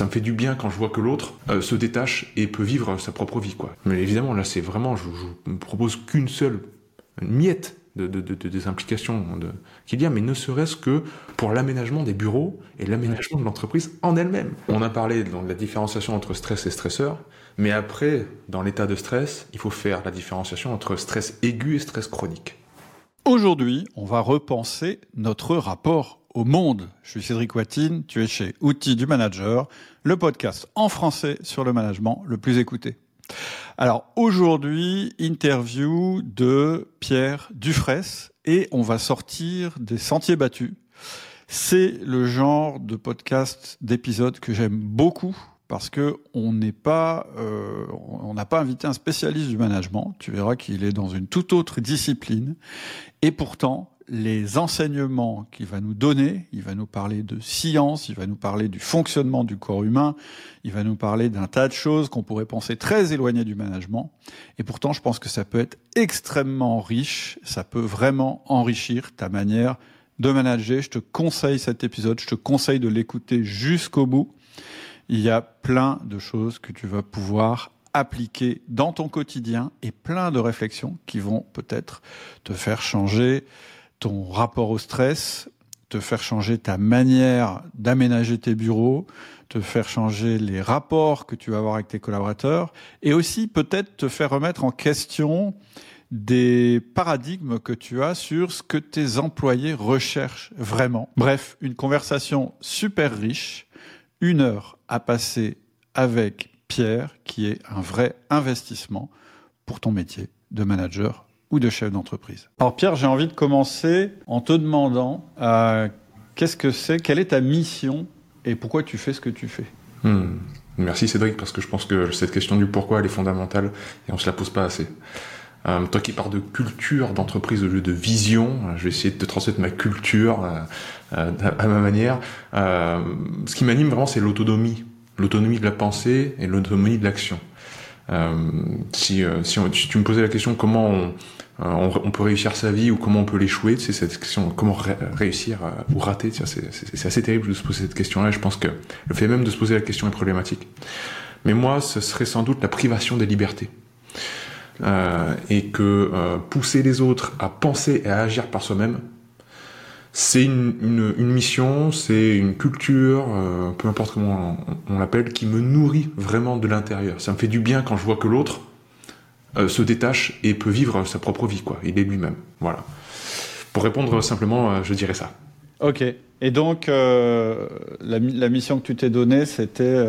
ça me fait du bien quand je vois que l'autre euh, se détache et peut vivre sa propre vie, quoi. Mais évidemment, là, c'est vraiment, je, me propose qu'une seule miette de, de, de, des implications qu'il y a, mais ne serait-ce que pour l'aménagement des bureaux et l'aménagement de l'entreprise en elle-même. On a parlé de la différenciation entre stress et stresseur, mais après, dans l'état de stress, il faut faire la différenciation entre stress aigu et stress chronique. Aujourd'hui, on va repenser notre rapport au monde. Je suis Cédric Watine, tu es chez Outils du Manager, le podcast en français sur le management le plus écouté. Alors aujourd'hui, interview de Pierre Dufresne et on va sortir des sentiers battus. C'est le genre de podcast, d'épisode que j'aime beaucoup parce que on n'est pas, euh, on n'a pas invité un spécialiste du management. Tu verras qu'il est dans une toute autre discipline et pourtant les enseignements qu'il va nous donner, il va nous parler de science, il va nous parler du fonctionnement du corps humain, il va nous parler d'un tas de choses qu'on pourrait penser très éloignées du management. Et pourtant, je pense que ça peut être extrêmement riche, ça peut vraiment enrichir ta manière de manager. Je te conseille cet épisode, je te conseille de l'écouter jusqu'au bout. Il y a plein de choses que tu vas pouvoir appliquer dans ton quotidien et plein de réflexions qui vont peut-être te faire changer ton rapport au stress, te faire changer ta manière d'aménager tes bureaux, te faire changer les rapports que tu vas avoir avec tes collaborateurs, et aussi peut-être te faire remettre en question des paradigmes que tu as sur ce que tes employés recherchent vraiment. Bref, une conversation super riche, une heure à passer avec Pierre, qui est un vrai investissement pour ton métier de manager ou de chef d'entreprise. Alors Pierre, j'ai envie de commencer en te demandant euh, qu'est-ce que c'est, quelle est ta mission et pourquoi tu fais ce que tu fais? Hmm. Merci Cédric, parce que je pense que cette question du pourquoi, elle est fondamentale et on se la pose pas assez. Euh, toi qui parles de culture d'entreprise au lieu de vision, je vais essayer de te transmettre ma culture euh, euh à ma manière. Euh, ce qui m'anime vraiment, c'est l'autonomie. L'autonomie de la pensée et l'autonomie de l'action. Euh, si, si, tu me posais la question comment on, euh, on, peut réussir sa vie ou comment on peut l'échouer C'est cette question, comment réussir euh, ou rater C'est assez terrible de se poser cette question-là. Je pense que le fait même de se poser la question est problématique. Mais moi, ce serait sans doute la privation des libertés. Euh, et que euh, pousser les autres à penser et à agir par soi-même, c'est une, mission, c'est une culture, euh, peu importe comment on, l'appelle, qui me nourrit vraiment de l'intérieur. Ça me fait du bien quand je vois que l'autre euh, se détache et peut vivre sa propre vie, quoi. Il est lui-même. Voilà. Pour répondre simplement, euh, je dirais ça. Ok. Et donc, la, mission que tu t'es donnée, c'était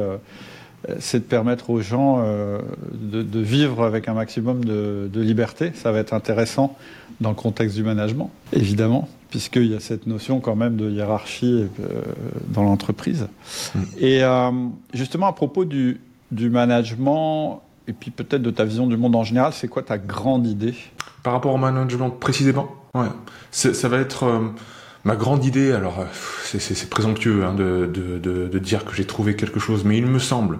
c'est de permettre aux gens de, de, vivre avec un maximum de, de, liberté. Ça va être intéressant dans le contexte du management, évidemment, puisqu'il y a cette notion quand même de hiérarchie euh, dans l'entreprise. Mmh. Et euh, justement, à propos du, du management, et puis peut-être de ta vision du monde en général, c'est quoi ta grande idée? Par rapport au management précisément Ouais. Ça va être euh, ma grande idée, alors c'est présomptueux hein, de, de, de, de, dire que j'ai trouvé quelque chose, mais il me semble,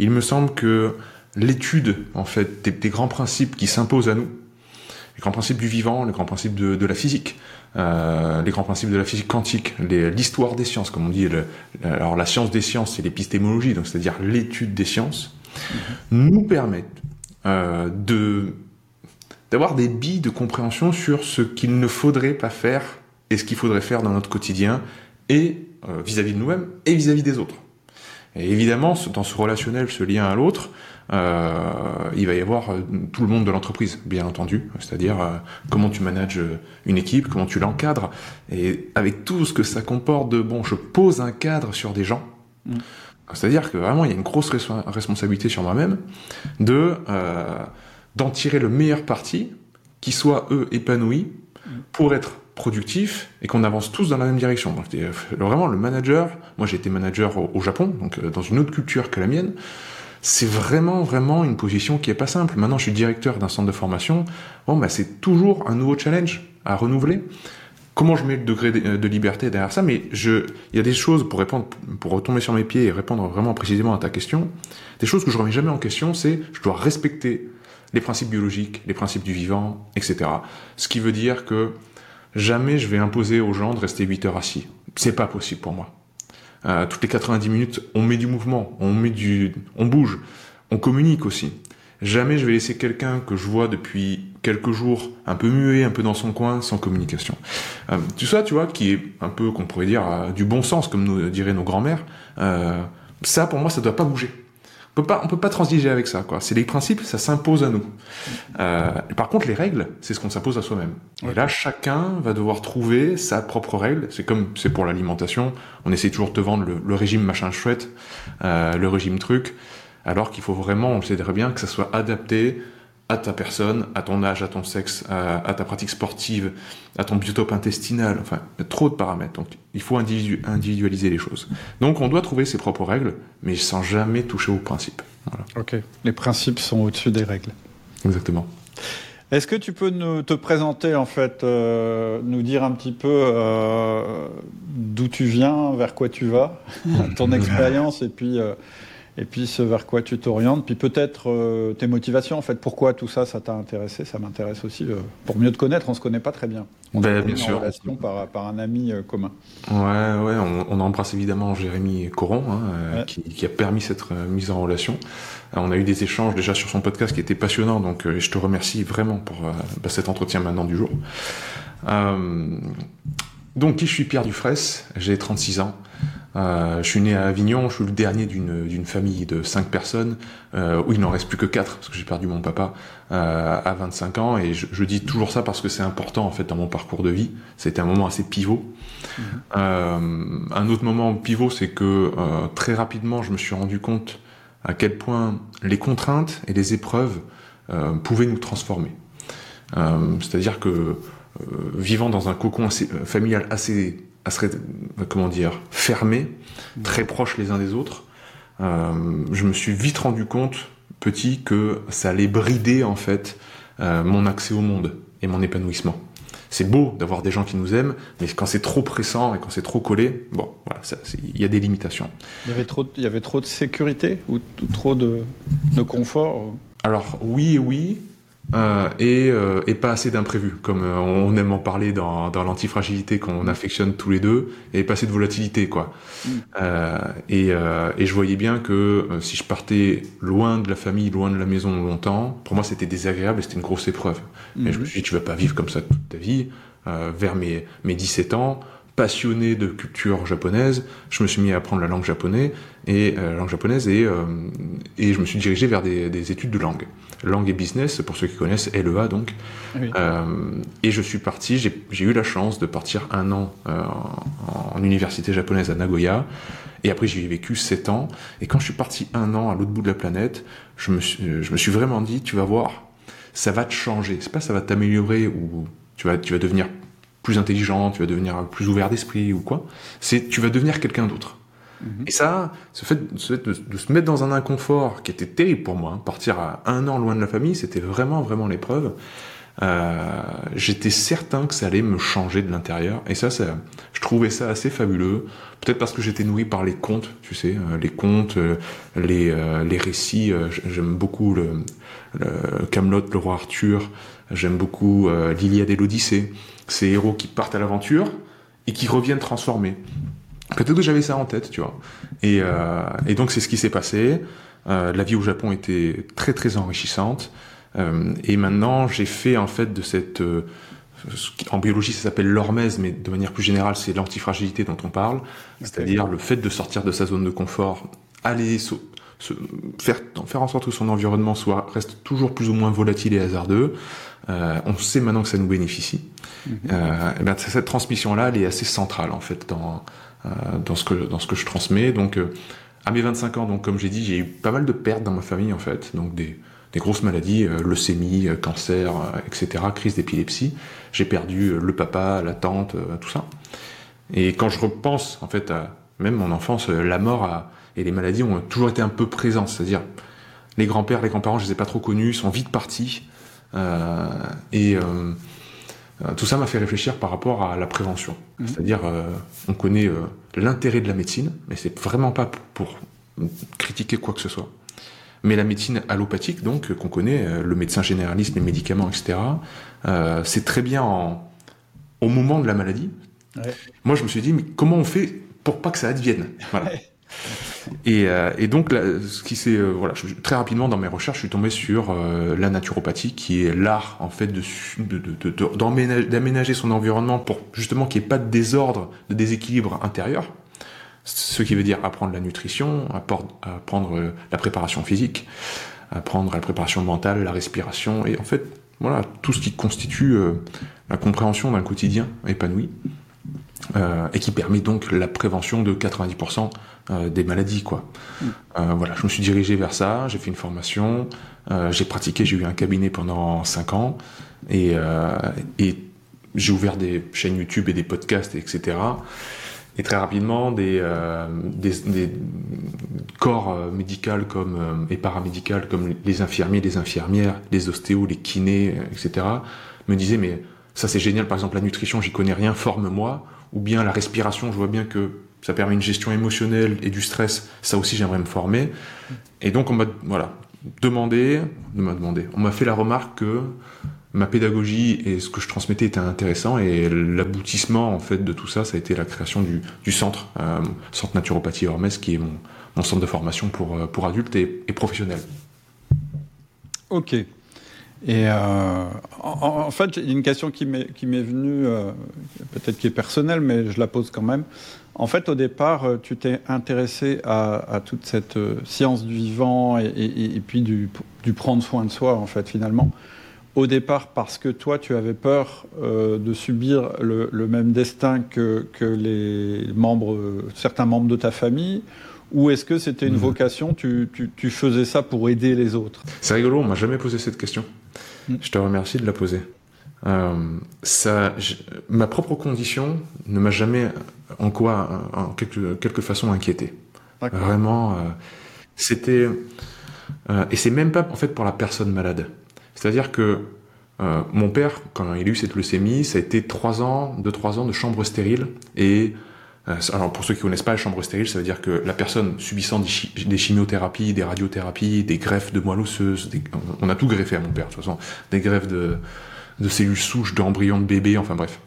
il me semble que l'étude en fait des, des, grands principes qui s'imposent à nous, les grands principes du vivant, les grands principes de la physique, euh, les grands principes de la physique quantique, l'histoire des sciences, comme on dit. Le, alors la science des sciences, c'est l'épistémologie, donc c'est-à-dire l'étude des sciences nous permettent euh, de d'avoir des billes de compréhension sur ce qu'il ne faudrait pas faire et ce qu'il faudrait faire dans notre quotidien et euh, vis-à-vis -vis de nous-mêmes et vis-à-vis -vis des autres. Et évidemment, dans ce relationnel, ce lien à l'autre, il va y avoir euh, tout le monde de l'entreprise, bien entendu, c'est-à-dire euh, comment tu manages une équipe, comment tu l'encadres, et avec tout ce que ça comporte de bon, je pose un cadre sur des gens. Mm. C'est-à-dire que vraiment, il y a une grosse responsabilité sur moi-même de euh, d'en tirer le meilleur parti, qui soit eux épanouis pour être productif et qu'on avance tous dans la même direction. Donc, euh, vraiment, le manager, moi j'ai été manager au, au Japon, donc euh, dans une autre culture que la mienne, c'est vraiment, vraiment une position qui est pas simple. Maintenant, je suis directeur d'un centre de formation. Bon, bah, c'est toujours un nouveau challenge à renouveler comment je mets le degré de, liberté derrière ça, mais je, il y a des choses pour répondre, pour retomber sur mes pieds et répondre vraiment précisément à ta question, des choses que je remets jamais en question, c'est je dois respecter les principes biologiques, les principes du vivant, etc. Ce qui veut dire que jamais je vais imposer aux gens de rester 8 heures assis. C'est pas possible pour moi. Euh, toutes les 90 minutes, on met du mouvement, on met du, on bouge, on communique aussi. Jamais je vais laisser quelqu'un que je vois depuis quelques jours un peu muet, un peu dans son coin, sans communication. Euh, tout ça, tu vois, qui est un peu, qu'on pourrait dire, euh, du bon sens, comme nous diraient nos grands-mères. Euh, ça, pour moi, ça doit pas bouger. On peut pas, on peut pas transiger avec ça, quoi. C'est les principes, ça s'impose à nous. Euh, par contre, les règles, c'est ce qu'on s'impose à soi-même. Et là, chacun va devoir trouver sa propre règle. C'est comme, c'est pour l'alimentation. On essaie toujours de te vendre le, le régime machin chouette, euh, le régime truc alors qu'il faut vraiment, on le sait très bien, que ça soit adapté à ta personne, à ton âge, à ton sexe, à, ta pratique sportive, à ton biotope intestinal, enfin, trop de paramètres. Donc, il faut individualiser les choses. Donc, on doit trouver ses propres règles, mais sans jamais toucher aux principes. Voilà. Ok. Les principes sont au-dessus des règles. Exactement. Est-ce que tu peux nous, te présenter, en fait, euh, nous dire un petit peu euh, d'où tu viens, vers quoi tu vas, ton expérience, et puis euh, et puis ce vers quoi tu t'orientes, puis peut-être euh, tes motivations, en fait, pourquoi tout ça, ça t'a intéressé, ça m'intéresse aussi, euh, pour mieux te connaître, on se connaît pas très bien. On ben, bien sûr. relation par, par un ami euh, commun. Ouais, ouais, on, embrasse évidemment Jérémy Coron, hein, qui, a permis cette mise en relation. on a eu des échanges déjà sur son podcast qui étaient passionnants, donc je te remercie vraiment pour bah, cet entretien maintenant du jour. donc, qui je suis? Pierre Dufresne, j'ai 36 ans. Euh, je suis né à Avignon, je suis le dernier d'une famille de 5 personnes, euh, où il n'en reste plus que 4, parce que j'ai perdu mon papa euh, à 25 ans, et je, je, dis toujours ça parce que c'est important en fait dans mon parcours de vie, c'était un moment assez pivot. Mmh. Euh, un autre moment pivot, c'est que euh, très rapidement, je me suis rendu compte à quel point les contraintes et les épreuves euh, pouvaient nous transformer. C'est-à-dire que vivant dans un cocon assez, familial assez serait, comment dire, fermés, très proches les uns des autres. Euh, je me suis vite rendu compte, petit, que ça allait brider en fait euh, mon accès au monde et mon épanouissement. C'est beau d'avoir des gens qui nous aiment, mais quand c'est trop pressant et quand c'est trop collé, bon, voilà, il y a des limitations. Il y avait trop, il y avait trop de sécurité ou trop de, de confort? Alors oui et oui, euh, et, euh, et, pas assez d'imprévus, comme euh, on aime en parler dans, dans l'antifragilité qu'on affectionne tous les deux, et pas assez de volatilité, quoi. Mm. Euh, et, et, je voyais bien que si je partais loin de la famille, loin de la maison longtemps, pour moi c'était désagréable et c'était une grosse épreuve. Mm. Mais je me suis dit, tu vas pas vivre comme ça toute ta vie. vers mes, mes 17 ans, passionné de culture japonaise, je me suis mis à apprendre la langue japonaise et euh, langue japonaise et euh, et je me suis dirigé vers des, des, études de langue, langue et business pour ceux qui connaissent LEA donc. Euh, et je suis parti, j'ai eu la chance de partir un an euh, en, en, université japonaise à Nagoya. Et après, j'y ai vécu sept ans. Et quand je suis parti un an à l'autre bout de la planète, je me suis, je me suis vraiment dit, tu vas voir, ça va te changer. C'est pas ça va t'améliorer ou tu vas, tu vas devenir plus intelligent, tu vas devenir plus ouvert d'esprit ou quoi. C'est tu vas devenir quelqu'un d'autre. Mhm. Et ça, ce fait, de, se mettre dans un inconfort qui était terrible pour moi, hein, partir à un an loin de la famille, c'était vraiment vraiment l'épreuve. Euh, J'étais certain que ça allait me changer de l'intérieur. Et ça, je trouvais ça assez fabuleux. Peut-être parce que j'étais nourri par les contes, tu sais, euh, les contes, euh, les, les récits. J'aime beaucoup le, le Camelot, le roi Arthur. J'aime beaucoup l'Iliade et l'Odyssée ces héros qui partent à l'aventure et qui reviennent transformés. Peut-être que j'avais ça en tête, tu vois. Et, euh, et donc c'est ce qui s'est passé. Euh, la vie au Japon était très très enrichissante. Euh, et maintenant j'ai fait en fait de cette euh, en biologie ça s'appelle l'hormèse, mais de manière plus générale c'est l'antifragilité dont on parle, c'est-à-dire le fait de sortir de sa zone de confort, aller se faire, faire en sorte que son environnement soit reste toujours plus ou moins volatile et hasardeux. Euh, on sait maintenant que ça nous bénéficie. Mm-hmm. euh, et bien, cette transmission-là, elle est assez centrale en fait dans dans ce que dans ce que je transmets. Donc, euh, à mes 25 ans, donc comme j'ai dit, j'ai eu pas mal de pertes dans ma famille en fait, donc des grosses maladies, euh, leucémie, cancer, etc., crise d'épilepsie. J'ai perdu le papa, la tante, tout ça. Et quand je repense en fait à même mon enfance, la mort et les maladies ont toujours été un peu présentes. C'est-à-dire, les grands-pères, les grands-parents, je les ai pas trop connus, sont vite partis. Euh, et euh, euh, tout ça m'a fait réfléchir par rapport à la prévention. Mmh. C'est-à-dire, euh, on connaît euh, l'intérêt de la médecine, mais c'est vraiment pas pour critiquer quoi que ce soit. Mais la médecine allopathique, donc, qu'on connaît, le médecin généraliste, les médicaments, etc., c'est très bien en, au moment de la maladie. Ouais. Moi, je me suis dit, mais comment on fait pour pas que ça advienne? Voilà. Et, euh, et, donc, ce qui c'est, euh, voilà, très rapidement dans mes recherches, je suis tombé sur euh, la naturopathie, qui est l'art en fait de, d'aménager son environnement pour justement qu'il n'y ait pas de désordre, de déséquilibre intérieur. Ce qui veut dire apprendre la nutrition, apprendre la préparation physique, apprendre la préparation mentale, la respiration, et en fait, voilà, tout ce qui constitue la compréhension d'un quotidien épanoui. Et qui permet donc la prévention de 90% euh, des maladies quoi. Mm. Euh, voilà, je me suis dirigé vers ça, j'ai fait une formation, j'ai pratiqué, j'ai eu un cabinet pendant 5 ans et, et j'ai ouvert des chaînes YouTube et des podcasts etc. Et très rapidement, des, des, des corps médicaux comme, et paramédicaux comme les infirmiers, les infirmières, les ostéos, les kinés, etc. me disaient mais ça c'est génial, par exemple la nutrition, j'y connais rien, forme-moi ou bien la respiration, je vois bien que ça permet une gestion émotionnelle et du stress, ça aussi j'aimerais me former. Et donc on m'a voilà, demandé, m'a demandé, on m'a fait la remarque que ma pédagogie et ce que je transmettais était intéressant et l'aboutissement en fait de tout ça, ça a été la création du, centre, euh, centre naturopathie Hormès, qui est mon, centre de formation pour, euh, pour adultes et, professionnels. Ok. Et euh, en, fait, il y a une question qui m'est venue, peut-être qui est personnelle, mais je la pose quand même. En fait, au départ, euh, tu t'es intéressé à, toute cette science du vivant et, puis du, prendre soin de soi, en fait, finalement. Au départ, parce que toi, tu avais peur de subir le, même destin que, que, les membres, certains membres de ta famille, ou est-ce que c'était une mmh. vocation tu, tu, faisais ça pour aider les autres? C'est rigolo, on m'a jamais posé cette question. Mm. Je te remercie de la poser. Euh, ça, ma propre condition ne m'a jamais en quoi, en quelque, quelque façon inquiété. Vraiment, euh, c'était euh, et c'est même pas en fait pour la personne malade. C'est-à-dire que mon père, quand il a eu cette leucémie, ça a été trois ans, deux trois ans de chambre stérile et alors pour ceux qui connaissent pas la chambre stérile, ça veut dire que la personne subissant des, chimiothérapies, des radiothérapies, des greffes de moelle osseuse, on a tout greffé à mon père de toute façon, des greffes de, cellules souches, d'embryons de bébés, enfin bref.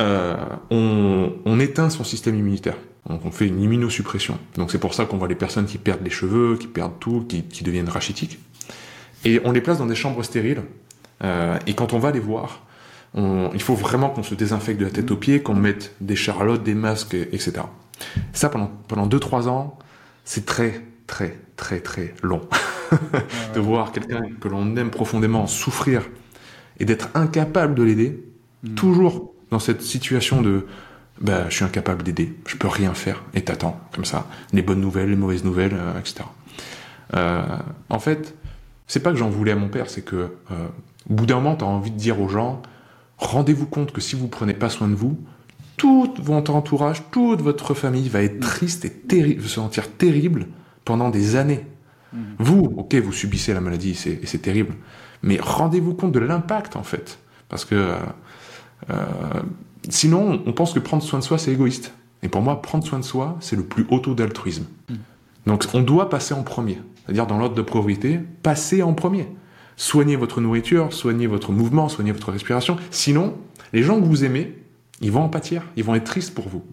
Euh, on, éteint son système immunitaire. Donc on fait une immunosuppression. Donc c'est pour ça qu'on voit les personnes qui perdent les cheveux, qui perdent tout, qui, deviennent rachitiques. Et on les place dans des chambres stériles. Euh, et quand on va les voir, il faut vraiment qu'on se désinfecte de la tête aux pieds, qu'on mette des charlottes, des masques, etc. Ça, pendant, pendant 2-3 ans, c'est très, très, très, très long. de voir quelqu'un que l'on aime profondément souffrir et d'être incapable de l'aider, mm. toujours dans cette situation de bah, je suis incapable d'aider, je peux rien faire, et t'attends, comme ça, les bonnes nouvelles, les mauvaises nouvelles, euh, etc. Euh, en fait, c'est pas que j'en voulais à mon père, c'est que euh, au bout d'un moment, t'as envie de dire aux gens, rendez-vous compte que si vous prenez pas soin de vous, tout votre entourage, toute votre famille va être triste et terrible, se sentir terrible pendant des années. Mhm. Vous, ok, vous subissez la maladie et c'est terrible, mais rendez-vous compte de l'impact en fait, parce que euh, euh, sinon on pense que prendre soin de soi c'est égoïste. Et pour moi, prendre soin de soi, c'est le plus haut taux d'altruisme. Mhm. Donc on doit passer en premier, c'est-à-dire dans l'ordre de priorité, passer en premier. Soignez votre nourriture, soignez votre mouvement, soignez votre respiration. Sinon, les gens que vous aimez, ils vont en pâtir, ils vont être tristes pour vous.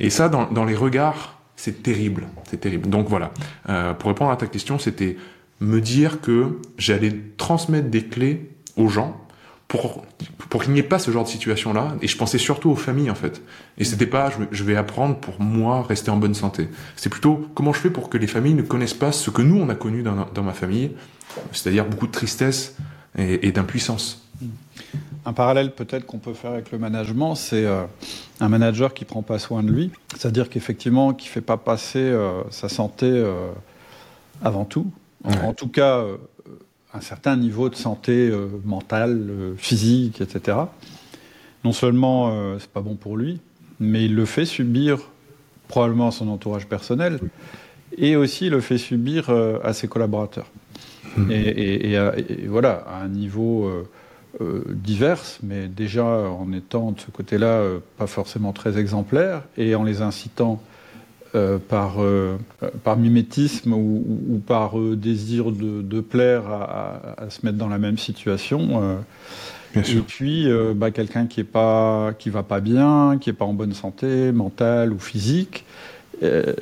Et ça, dans, les regards, c'est terrible, c'est terrible. Donc voilà, euh, pour répondre à ta question, c'était me dire que j'allais transmettre des clés aux gens pour, pour qu'il n'y ait pas ce genre de situation-là. Et je pensais surtout aux familles, en fait. Et c'était pas, je, vais apprendre pour moi rester en bonne santé. C'est plutôt comment je fais pour que les familles ne connaissent pas ce que nous, on a connu dans, dans ma famille c'est-à-dire beaucoup de tristesse et, d'impuissance. Un parallèle peut-être qu'on peut faire avec le management, c'est euh, un manager qui prend pas soin de lui, c'est-à-dire qu'effectivement qui fait pas passer euh, sa santé euh, avant tout, en, tout cas un certain niveau de santé mentale, physique, etc. Non seulement c'est pas bon pour lui, mais il le fait subir probablement à son entourage personnel et aussi il le fait subir à ses collaborateurs. Mm. Et, voilà, à un niveau euh, euh, divers, mais déjà en étant de ce côté-là euh, pas forcément très exemplaire, et en les incitant par, par mimétisme ou, par désir de, plaire à, se mettre dans la même situation. Et puis, euh, bah, quelqu'un qui est pas, qui va pas bien, qui est pas en bonne santé mentale ou physique, euh,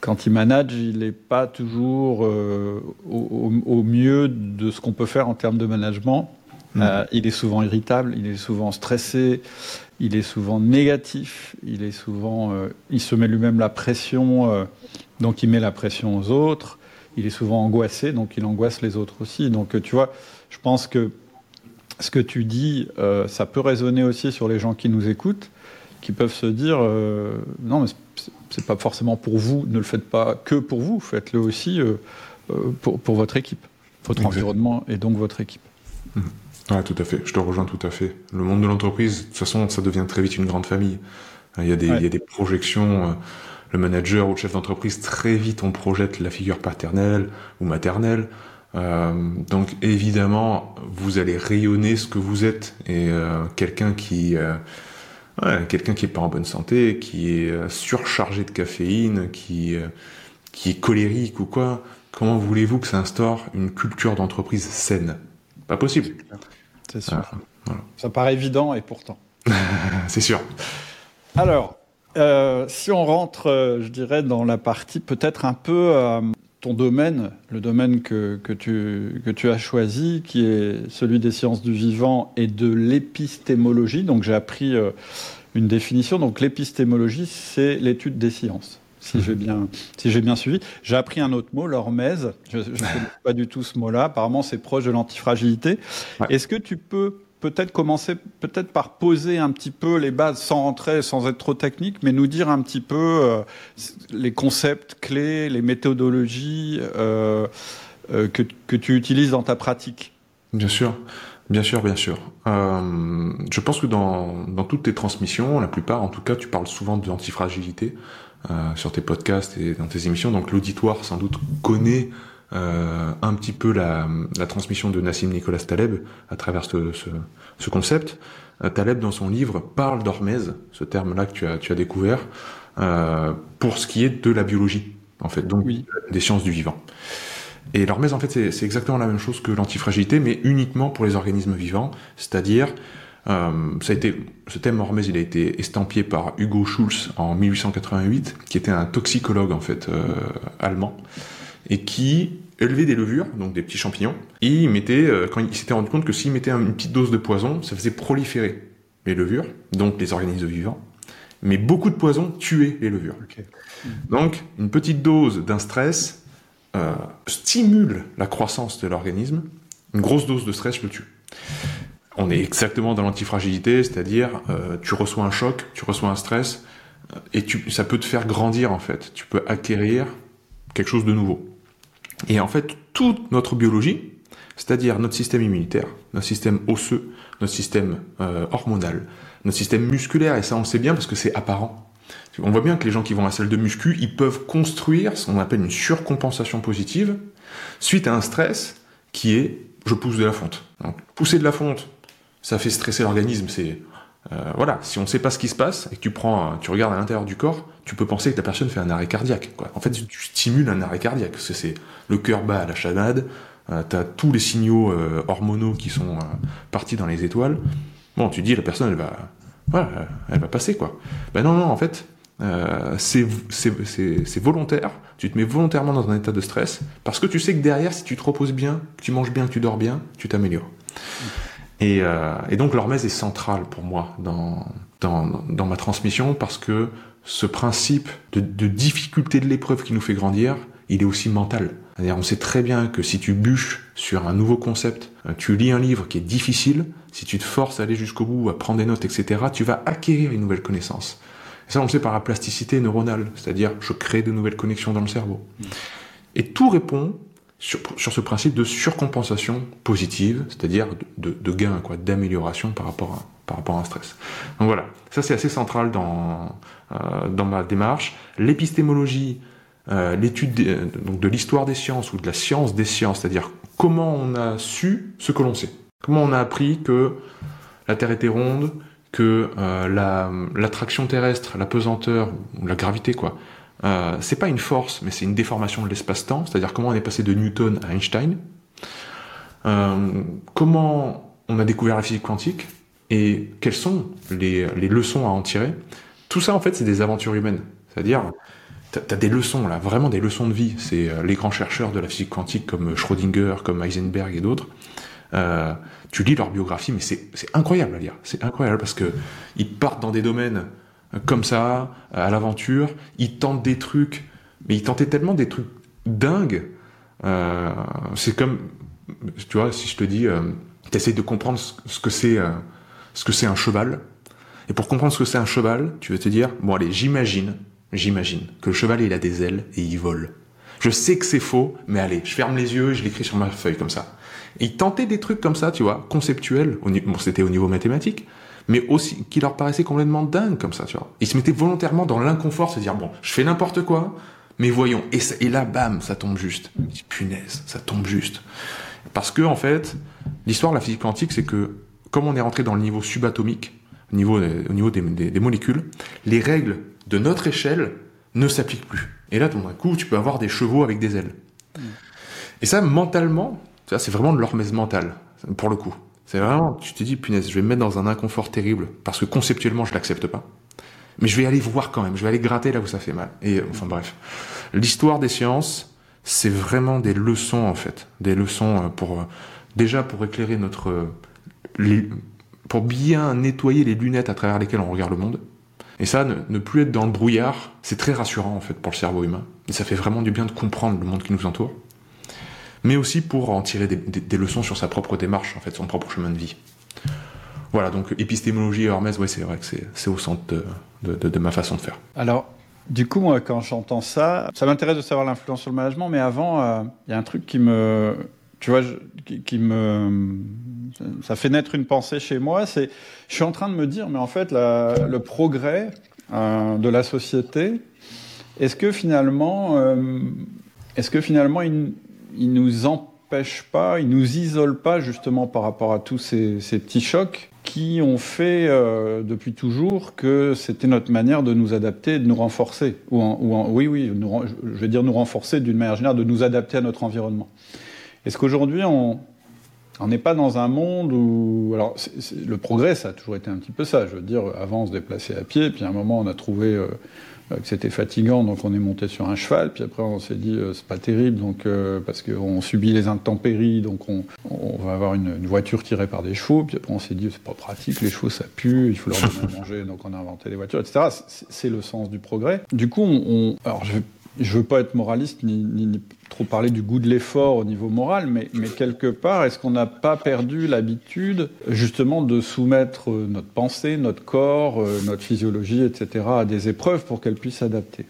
quand il manage, il n'est pas toujours euh, au, mieux de ce qu'on peut faire en termes de management. Mmh. il est souvent irritable, il est souvent stressé, il est souvent négatif, il est souvent, il se met lui-même la pression, donc il met la pression aux autres. Il est souvent angoissé, donc il angoisse les autres aussi. Donc tu vois, je pense que ce que tu dis, euh, ça peut résonner aussi sur les gens qui nous écoutent, qui peuvent se dire euh, non, mais c'est pas forcément pour vous, ne le faites pas que pour vous, faites-le aussi euh, pour, pour, votre équipe, votre environnement et donc votre équipe. Mmh. Oui, tout à fait, je te rejoins tout à fait. Le monde de l'entreprise, de toute façon, ça devient très vite une grande famille. Il y a des, il y a des projections. Le manager ou le chef d'entreprise, très vite, on projette la figure paternelle ou maternelle. Euh, donc évidemment, vous allez rayonner ce que vous êtes et euh, quelqu'un qui euh, quelqu'un qui est pas en bonne santé, qui est surchargé de caféine, qui qui est colérique ou quoi. Comment voulez-vous que ça instaure une culture d'entreprise saine? Pas possible. C'est sûr. Ça paraît évident et pourtant. C'est sûr. Alors, si on rentre, je dirais, dans la partie peut-être un peu ton domaine, le domaine que, que, tu, que tu as choisi, qui est celui des sciences du vivant et de l'épistémologie. Donc j'ai appris euh, une définition. Donc l'épistémologie, c'est l'étude des sciences. Si j'ai bien, si j'ai bien suivi, j'ai appris un autre mot, l'hormèse. Je ne connais pas du tout ce mot-là. Apparemment, c'est proche de l'antifragilité. Est-ce que tu peux peut-être commencer peut-être par poser un petit peu les bases sans rentrer, sans être trop technique, mais nous dire un petit peu euh, les concepts clés, les méthodologies euh, euh, que, que, tu utilises dans ta pratique? Bien sûr, bien sûr, bien sûr. je pense que dans, dans toutes tes transmissions, la plupart en tout cas, tu parles souvent de l'antifragilité sur tes podcasts et dans tes émissions, donc l'auditoire sans doute connaît euh, un petit peu la, la, transmission de Nassim Nicolas Taleb à travers ce, ce, ce concept. Euh, Taleb, dans son livre, parle d'hormèse, ce terme-là que tu as, tu as découvert, euh, pour ce qui est de la biologie, en fait, donc des sciences du vivant. Et l'hormèse, en fait, c'est exactement la même chose que l'antifragilité, mais uniquement pour les organismes vivants, c'est-à-dire euh, ça a été, ce thème hormèse, il a été estampillé par Hugo Schulz en 1888, qui était un toxicologue en fait euh, allemand, et qui élevait des levures, donc des petits champignons, et il mettait, euh, quand il s'était rendu compte que s'il mettait une petite dose de poison, ça faisait proliférer les levures, donc les organismes vivants, mais beaucoup de poison tuait les levures. Donc, une petite dose d'un stress stimule la croissance de l'organisme, une grosse dose de stress le tue. On est exactement dans l'antifragilité, c'est-à-dire euh, tu reçois un choc, tu reçois un stress, et tu, ça peut te faire grandir en fait. Tu peux acquérir quelque chose de nouveau. Et en fait, toute notre biologie, c'est-à-dire notre système immunitaire, notre système osseux, notre système euh, hormonal, notre système musculaire, et ça on sait bien parce que c'est apparent. On voit bien que les gens qui vont à la salle de muscu, ils peuvent construire ce qu'on appelle une surcompensation positive suite à un stress qui est je pousse de la fonte. pousser de la fonte, ça fait stresser l'organisme, c'est euh, voilà, si on ne sait pas ce qui se passe et que tu prends, tu regardes à l'intérieur du corps, tu peux penser que la personne fait un arrêt cardiaque. Quoi. En fait, tu stimules un arrêt cardiaque. C'est le cœur bat à la chanade, euh, tu as tous les signaux euh, hormonaux qui sont partis dans les étoiles. Bon, tu dis la personne, elle va, voilà, elle va passer quoi. Ben non, non, en fait, c'est volontaire. Tu te mets volontairement dans un état de stress parce que tu sais que derrière, si tu te reposes bien, que tu manges bien, que tu dors bien, tu t'améliores. Et, euh, et, donc l'hormèse est centrale pour moi dans, dans, dans, ma transmission parce que ce principe de, de difficulté de l'épreuve qui nous fait grandir, il est aussi mental. C'est-à-dire on sait très bien que si tu bûches sur un nouveau concept, euh, tu lis un livre qui est difficile, si tu te forces à aller jusqu'au bout, à prendre des notes, etc., tu vas acquérir une nouvelle connaissance. Et ça, on le sait par la plasticité neuronale, c'est-à-dire je crée de nouvelles connexions dans le cerveau. Et tout répond sur, ce principe de surcompensation positive, c'est-à-dire de, de, gain, quoi, d'amélioration par rapport à, par rapport à un stress. Donc voilà, ça c'est assez central dans euh, dans ma démarche. L'épistémologie, euh, l'étude de, donc de l'histoire des sciences ou de la science des sciences, c'est-à-dire comment on a su ce que l'on sait, comment on a appris que la Terre était ronde, que euh, la l'attraction terrestre, la pesanteur, la gravité quoi, euh, c'est pas une force, mais c'est une déformation de l'espace-temps, c'est-à-dire comment on est passé de Newton à Einstein. Euh, comment on a découvert la physique quantique et quelles sont les, les leçons à en tirer. Tout ça, en fait, c'est des aventures humaines. C'est-à-dire, tu as des leçons, là, vraiment des leçons de vie. C'est euh, les grands chercheurs de la physique quantique comme Schrödinger, comme Heisenberg et d'autres. Tu lis leur biographie, mais c'est incroyable à lire. C'est incroyable parce que ils partent dans des domaines comme ça, à l'aventure. Ils tentent des trucs, mais ils tentaient tellement des trucs dingues. Euh, c'est comme, tu vois, si je te dis, euh, tu essaies de comprendre ce que c'est, euh, ce que c'est un cheval. Et pour comprendre ce que c'est un cheval, tu veux te dire, bon allez, j'imagine, j'imagine que le cheval il a des ailes et il vole. Je sais que c'est faux, mais allez, je ferme les yeux et je l'écris sur ma feuille comme ça. Et ils tentaient des trucs comme ça, tu vois, conceptuels. Bon, c'était au niveau mathématique, mais aussi qui leur paraissait complètement dingue comme ça, tu vois. Ils se mettaient volontairement dans l'inconfort, se dire bon, je fais n'importe quoi, mais voyons. Et, et là, bam, ça tombe juste. Punaise, ça tombe juste. Parce que en fait, l'histoire de la physique quantique, c'est que comme on est rentré dans le niveau subatomique, au niveau, au niveau des, des, molécules, les règles de notre échelle ne s'appliquent plus. Et là, tout d'un coup, tu peux avoir des chevaux avec des ailes. Mm. Et ça, mentalement, c'est vraiment de l'hormèse mentale, pour le coup. C'est vraiment, tu te dis, punaise, je vais me mettre dans un inconfort terrible, parce que conceptuellement, je l'accepte pas. Mais je vais aller voir quand même, je vais aller gratter là où ça fait mal. Et enfin bref, l'histoire des sciences, c'est vraiment des leçons en fait, des leçons euh, pour euh, déjà pour éclairer notre, euh, pour bien nettoyer les lunettes à travers lesquelles on regarde le monde. Et ça, ne, plus être dans le brouillard, c'est très rassurant en fait pour le cerveau humain. Et ça fait vraiment du bien de comprendre le monde qui nous entoure mais aussi pour en tirer des, leçons sur sa propre démarche, en fait, son propre chemin de vie. Voilà, donc épistémologie et Hermès, ouais, c'est vrai que c'est au centre de, ma façon de faire. Alors, du coup, moi, quand j'entends ça, ça m'intéresse de savoir l'influence sur le management, mais avant, euh, il y a un truc qui me, tu vois, qui, me, ça fait naître une pensée chez moi. C'est, je suis en train de me dire, mais en fait, le progrès euh, de la société, est-ce que finalement, euh, est-ce que finalement, il nous empêche pas, il nous isole pas justement par rapport à tous ces, petits chocs qui ont fait euh, depuis toujours que c'était notre manière de nous adapter, de nous renforcer. Ou, oui, oui, je vais dire nous renforcer d'une manière générale, de nous adapter à notre environnement. Est-ce qu'aujourd'hui, on n'est pas dans un monde où... Alors, le progrès, ça a toujours été un petit peu ça. Je veux dire, avant, on se déplaçait à pied, puis à un moment, on a trouvé... Euh, que c'était fatigant, donc on est monté sur un cheval. Puis après, on s'est dit euh, c'est pas terrible, donc euh, parce qu'on subit les intempéries, donc on, on va avoir une, voiture tirée par des chevaux. Puis après, on s'est dit c'est pas pratique, les chevaux ça pue, il faut leur donner à manger, donc on a inventé les voitures, etc. C'est le sens du progrès. Du coup, on, on alors je je veux pas être moraliste ni, ni, trop parler du goût de l'effort au niveau moral, mais, mais quelque part, est-ce qu'on n'a pas perdu l'habitude justement de soumettre notre pensée, notre corps, euh, notre physiologie, etc. à des épreuves pour qu'elles puissent s'adapter?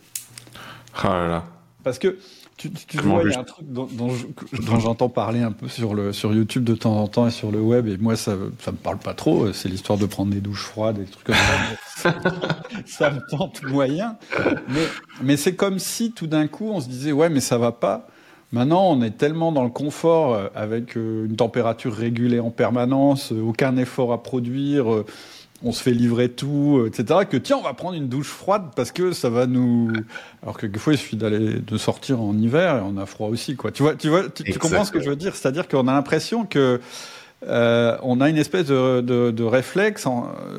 Ah là là. Parce que tu, tu vois, il y a un truc dont, dont j'entends parler un peu sur, le, sur YouTube de temps en temps et sur le web, et moi, ça ça me parle pas trop. C'est l'histoire de prendre des douches froides, des trucs comme ça. ça me tente moyen. Mais, mais c'est comme si tout d'un coup, on se disait, ouais, mais ça va pas. Maintenant, on est tellement dans le confort, euh, avec euh, une température régulée en permanence, euh, aucun effort à produire on se fait livrer tout, euh, etc. Que tiens, on va prendre une douche froide parce que ça va nous. Alors que quelquefois, il suffit d'aller de sortir en hiver et on a froid aussi, quoi. Tu vois, tu vois, tu, comprends ce que je veux dire? C'est-à-dire qu'on a l'impression que euh, on a une espèce de, de, réflexe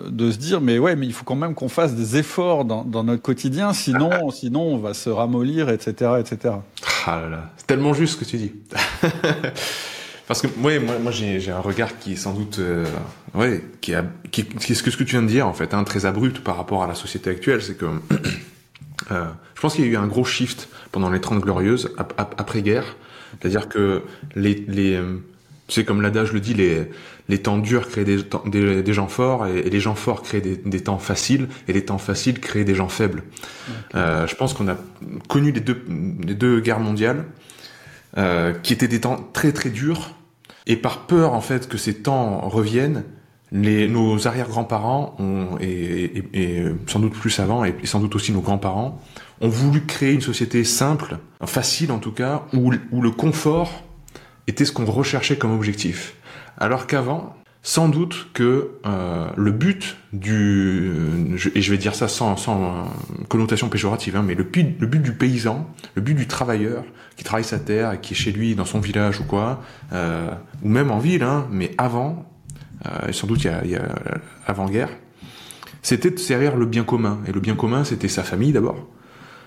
de se dire mais ouais, mais il faut quand même qu'on fasse des efforts dans, dans, notre quotidien, sinon, sinon on va se ramollir, etc., etc. Ah là là, c'est tellement juste ce que tu dis. Parce que ouais, moi, moi j'ai un regard qui est sans doute, euh, ouais, qui, a, qui, qui est ce que, ce que tu viens de dire en fait, hein, très abrupt par rapport à la société actuelle, c'est que euh, je pense qu'il y a eu un gros shift pendant les 30 glorieuses après guerre, c'est-à-dire que les, les euh, tu sais comme l'adage le dit, les, les temps durs créent des, des, des gens forts et, les gens forts créent des, des, temps faciles et les temps faciles créent des gens faibles. Euh, je pense qu'on a connu les deux, les deux guerres mondiales. Euh, qui étaient des temps très très durs et par peur en fait que ces temps reviennent, nos arrière-grands-parents et, sans doute plus avant et, sans doute aussi nos grands-parents ont voulu créer une société simple, facile en tout cas, où le confort était ce qu'on recherchait comme objectif. Alors qu'avant, sans doute que euh, le but du et je vais dire ça sans, sans connotation péjorative hein, mais le but le but du paysan le but du travailleur qui travaille sa terre qui est chez lui dans son village ou quoi euh, ou même en ville hein, mais avant et sans doute il y a, avant-guerre, c'était de servir le bien commun. Et le bien commun, c'était sa famille d'abord.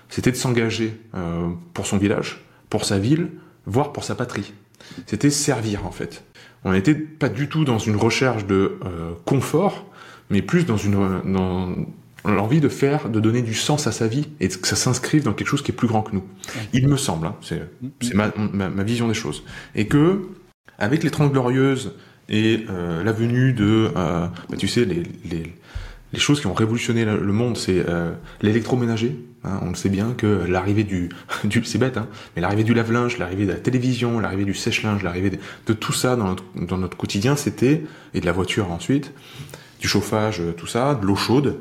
C'était de s'engager pour son village, pour sa ville, voire pour sa patrie. C'était servir en fait. On n'était pas du tout dans une recherche de confort, mais plus dans une dans l'envie de faire, de donner du sens à sa vie et que ça s'inscrive dans quelque chose qui est plus grand que nous. Il me semble, hein, c'est mm-hmm. ma, ma, vision des choses, et que avec les Trente Glorieuses et euh, la venue de, euh, bah, tu sais, les, les, les, choses qui ont révolutionné le monde, c'est euh, l'électroménager. Hein, on le sait bien que l'arrivée du, du c'est bête, hein, mais l'arrivée du lave-linge, l'arrivée de la télévision, l'arrivée du sèche-linge, l'arrivée de, tout ça dans notre, dans notre quotidien, c'était et de la voiture ensuite, du chauffage, tout ça, de l'eau chaude,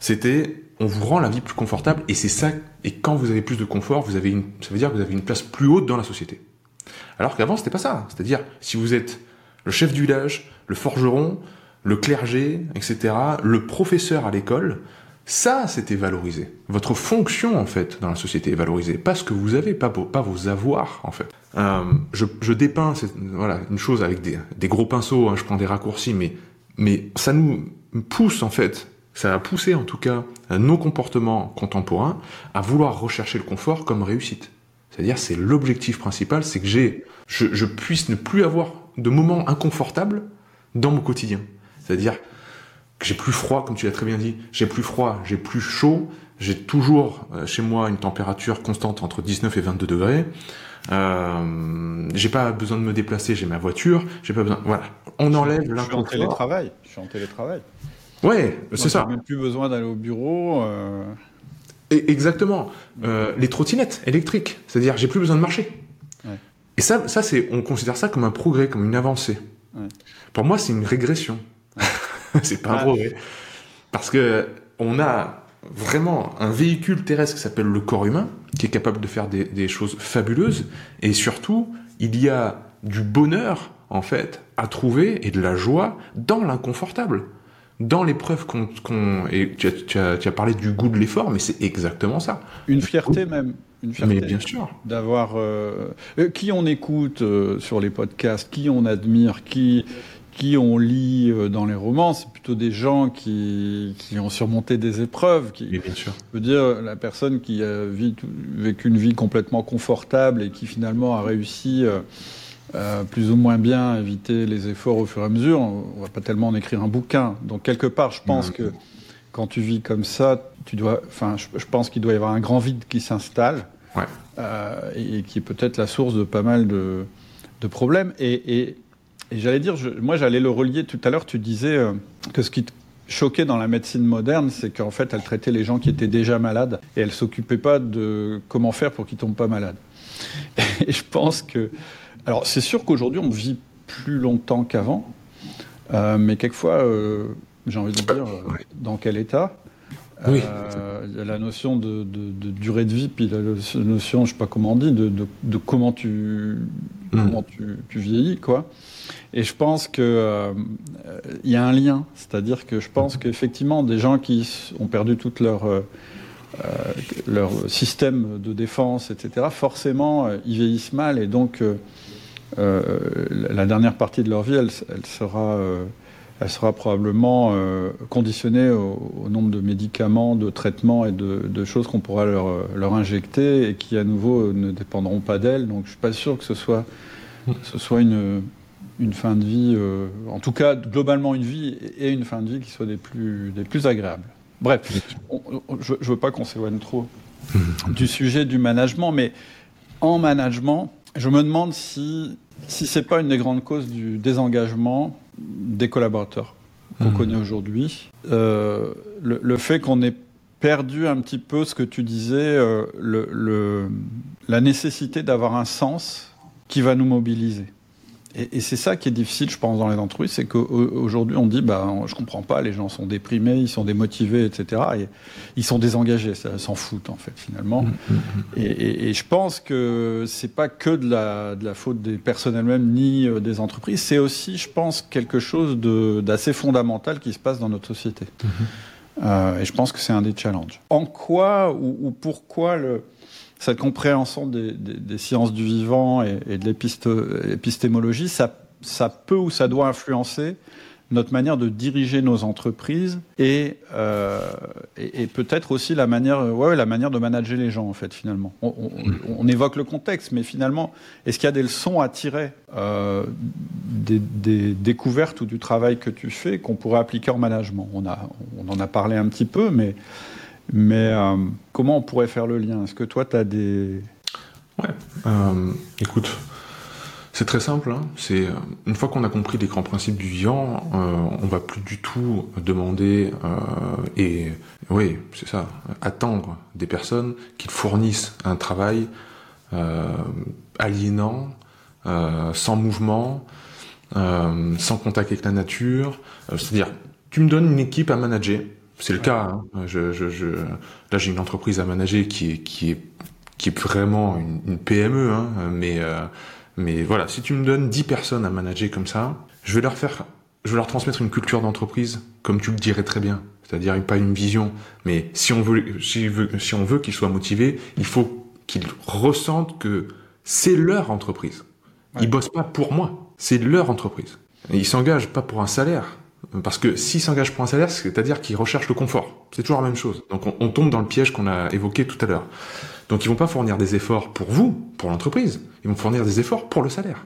c'était on vous rend la vie plus confortable et c'est ça. Et quand vous avez plus de confort, vous avez une, ça veut dire que vous avez une place plus haute dans la société. Alors qu'avant c'était pas ça. C'est-à-dire si vous êtes le chef du village, le forgeron, le clergé, etc., le professeur à l'école, ça c'était valorisé. Votre fonction en fait dans la société est valorisée, pas ce que vous avez, pas vos, pas avoirs en fait. Euh, je, dépeins voilà une chose avec des, gros pinceaux, hein, je prends des raccourcis, mais ça nous pousse en fait ça a poussé en tout cas nos comportements contemporains à vouloir rechercher le confort comme réussite. C'est-à-dire c'est l'objectif principal, c'est que j'ai, je, puisse ne plus avoir de moments inconfortables dans mon quotidien. C'est-à-dire que j'ai plus froid, comme tu l'as très bien dit, j'ai plus froid, j'ai plus chaud, j'ai toujours euh, chez moi une température constante entre 19 et 22 degrés. Euh, j'ai pas besoin de me déplacer, j'ai ma voiture, j'ai pas besoin. Voilà, on enlève l'inconfort. Je suis en télétravail. Je suis en télétravail. Ouais, c'est ça. même plus besoin d'aller au bureau. Euh... exactement. Euh, les trottinettes électriques, c'est-à-dire j'ai plus besoin de marcher. Ouais. Et ça, ça c'est, on considère ça comme un progrès, comme une avancée. Ouais. Pour moi, c'est une régression. c'est pas un progrès, parce que on a vraiment un véhicule terrestre qui s'appelle le corps humain, qui est capable de faire des, des choses fabuleuses, et surtout, il y a du bonheur en fait à trouver et de la joie dans l'inconfortable dans l'épreuve qu'on, et tu as, tu, as, parlé du goût de l'effort, mais c'est exactement ça. Une fierté même. Une fierté mais bien sûr. D'avoir euh, euh, qui on écoute euh, sur les podcasts, qui on admire, qui qui on lit dans les romans, c'est plutôt des gens qui, qui ont surmonté des épreuves. Qui, bien sûr. Je veux dire, la personne qui a vécu une vie complètement confortable et qui finalement a réussi euh, plus ou moins bien éviter les efforts au fur et à mesure. On va pas tellement en écrire un bouquin. Donc quelque part, je pense que quand tu vis comme ça, tu dois, enfin, je, pense qu'il doit y avoir un grand vide qui s'installe ouais. euh, et, qui est peut-être la source de pas mal de, de problèmes. Et, et, et j'allais dire, je, moi, j'allais le relier tout à l'heure. Tu disais euh, que ce qui te choquait dans la médecine moderne, c'est qu'en fait, elle traitait les gens qui étaient déjà malades et elle s'occupait pas de comment faire pour qu'ils tombent pas malades. Et je pense que alors, c'est sûr qu'aujourd'hui, on vit plus longtemps qu'avant, euh, mais quelquefois, euh, j'ai envie de dire, dans quel état oui. Il y a la notion de, durée de vie, puis la notion, je ne sais pas comment on dit, de, comment, tu, hmm. comment tu, vieillis, quoi. Et je pense qu'il il y a un lien, c'est-à-dire que je pense qu'effectivement, des gens qui ont perdu toute leur leur système de défense, etc., forcément, ils vieillissent mal et donc euh, la dernière partie de leur vie, elle, sera, euh, elle sera probablement euh, conditionnée au, nombre de médicaments, de traitements et de, choses qu'on pourra leur, injecter et qui à nouveau ne dépendront pas d'elles. Donc je suis pas sûr que ce soit, ce soit une, une fin de vie, en tout cas globalement une vie et une fin de vie qui soit des plus, des plus agréables. Bref, je ne veux pas qu'on s'éloigne trop du sujet du management, mais en management, je me demande si, si ce n'est pas une des grandes causes du désengagement des collaborateurs qu'on mmh. connaît aujourd'hui. Euh, le, fait qu'on ait perdu un petit peu ce que tu disais, euh, le, la nécessité d'avoir un sens qui va nous mobiliser. Et, c'est ça qui est difficile, je pense, dans les entreprises, c'est qu'aujourd'hui, on dit, bah, je comprends pas, les gens sont déprimés, ils sont démotivés, etc. Et ils sont désengagés, ça s'en foutent, en fait, finalement. Mm, mm, mm. Et, je pense que c'est pas que de la, de la faute des personnes elles-mêmes, ni euh, des entreprises, c'est aussi, je pense, quelque chose d'assez fondamental qui se passe dans notre société. Euh, et je pense que c'est un des challenges. En quoi ou pourquoi le, cette compréhension des, des, des, sciences du vivant et, et de l'épistémologie, ça, ça peut ou ça doit influencer notre manière de diriger nos entreprises et, euh, et, peut-être aussi la manière, ouais, la manière de manager les gens, en fait, finalement. On, évoque le contexte, mais finalement, est-ce qu'il y a des leçons à tirer euh, des, des, découvertes ou du travail que tu fais qu'on pourrait appliquer en management? On, a, on en a parlé un petit peu, mais, mais euh, comment on pourrait faire le lien? Est-ce que toi, tu as des... Ouais, écoute, c'est très simple. Hein. C'est euh, une fois qu'on a compris les grands principes du vivant, euh, on va plus du tout demander euh, et oui, c'est ça, attendre des personnes qu'ils fournissent un travail euh, aliénant, euh, sans mouvement, sans contact avec la nature. C'est-à-dire, tu me donnes une équipe à manager. C'est le cas. Hein. Je, je, je... Là, j'ai une entreprise à manager qui est qui est qui est vraiment une, une PME, hein, mais mais voilà, si tu me donnes 10 personnes à manager comme ça, je vais leur faire, je vais leur transmettre une culture d'entreprise, comme tu le dirais très bien. C'est-à-dire pas une vision, mais si on veut, si, si on veut qu'ils soient motivés, il faut qu'ils ressentent que c'est leur entreprise. Ils bossent pas pour moi, c'est leur entreprise. Et ils s'engagent pas pour un salaire, parce que s'ils s'engagent pour un salaire, c'est-à-dire qu'ils recherchent le confort. C'est toujours la même chose. Donc on, tombe dans le piège qu'on a évoqué tout à l'heure. Donc ils vont pas fournir des efforts pour vous, pour l'entreprise, ils vont fournir des efforts pour le salaire.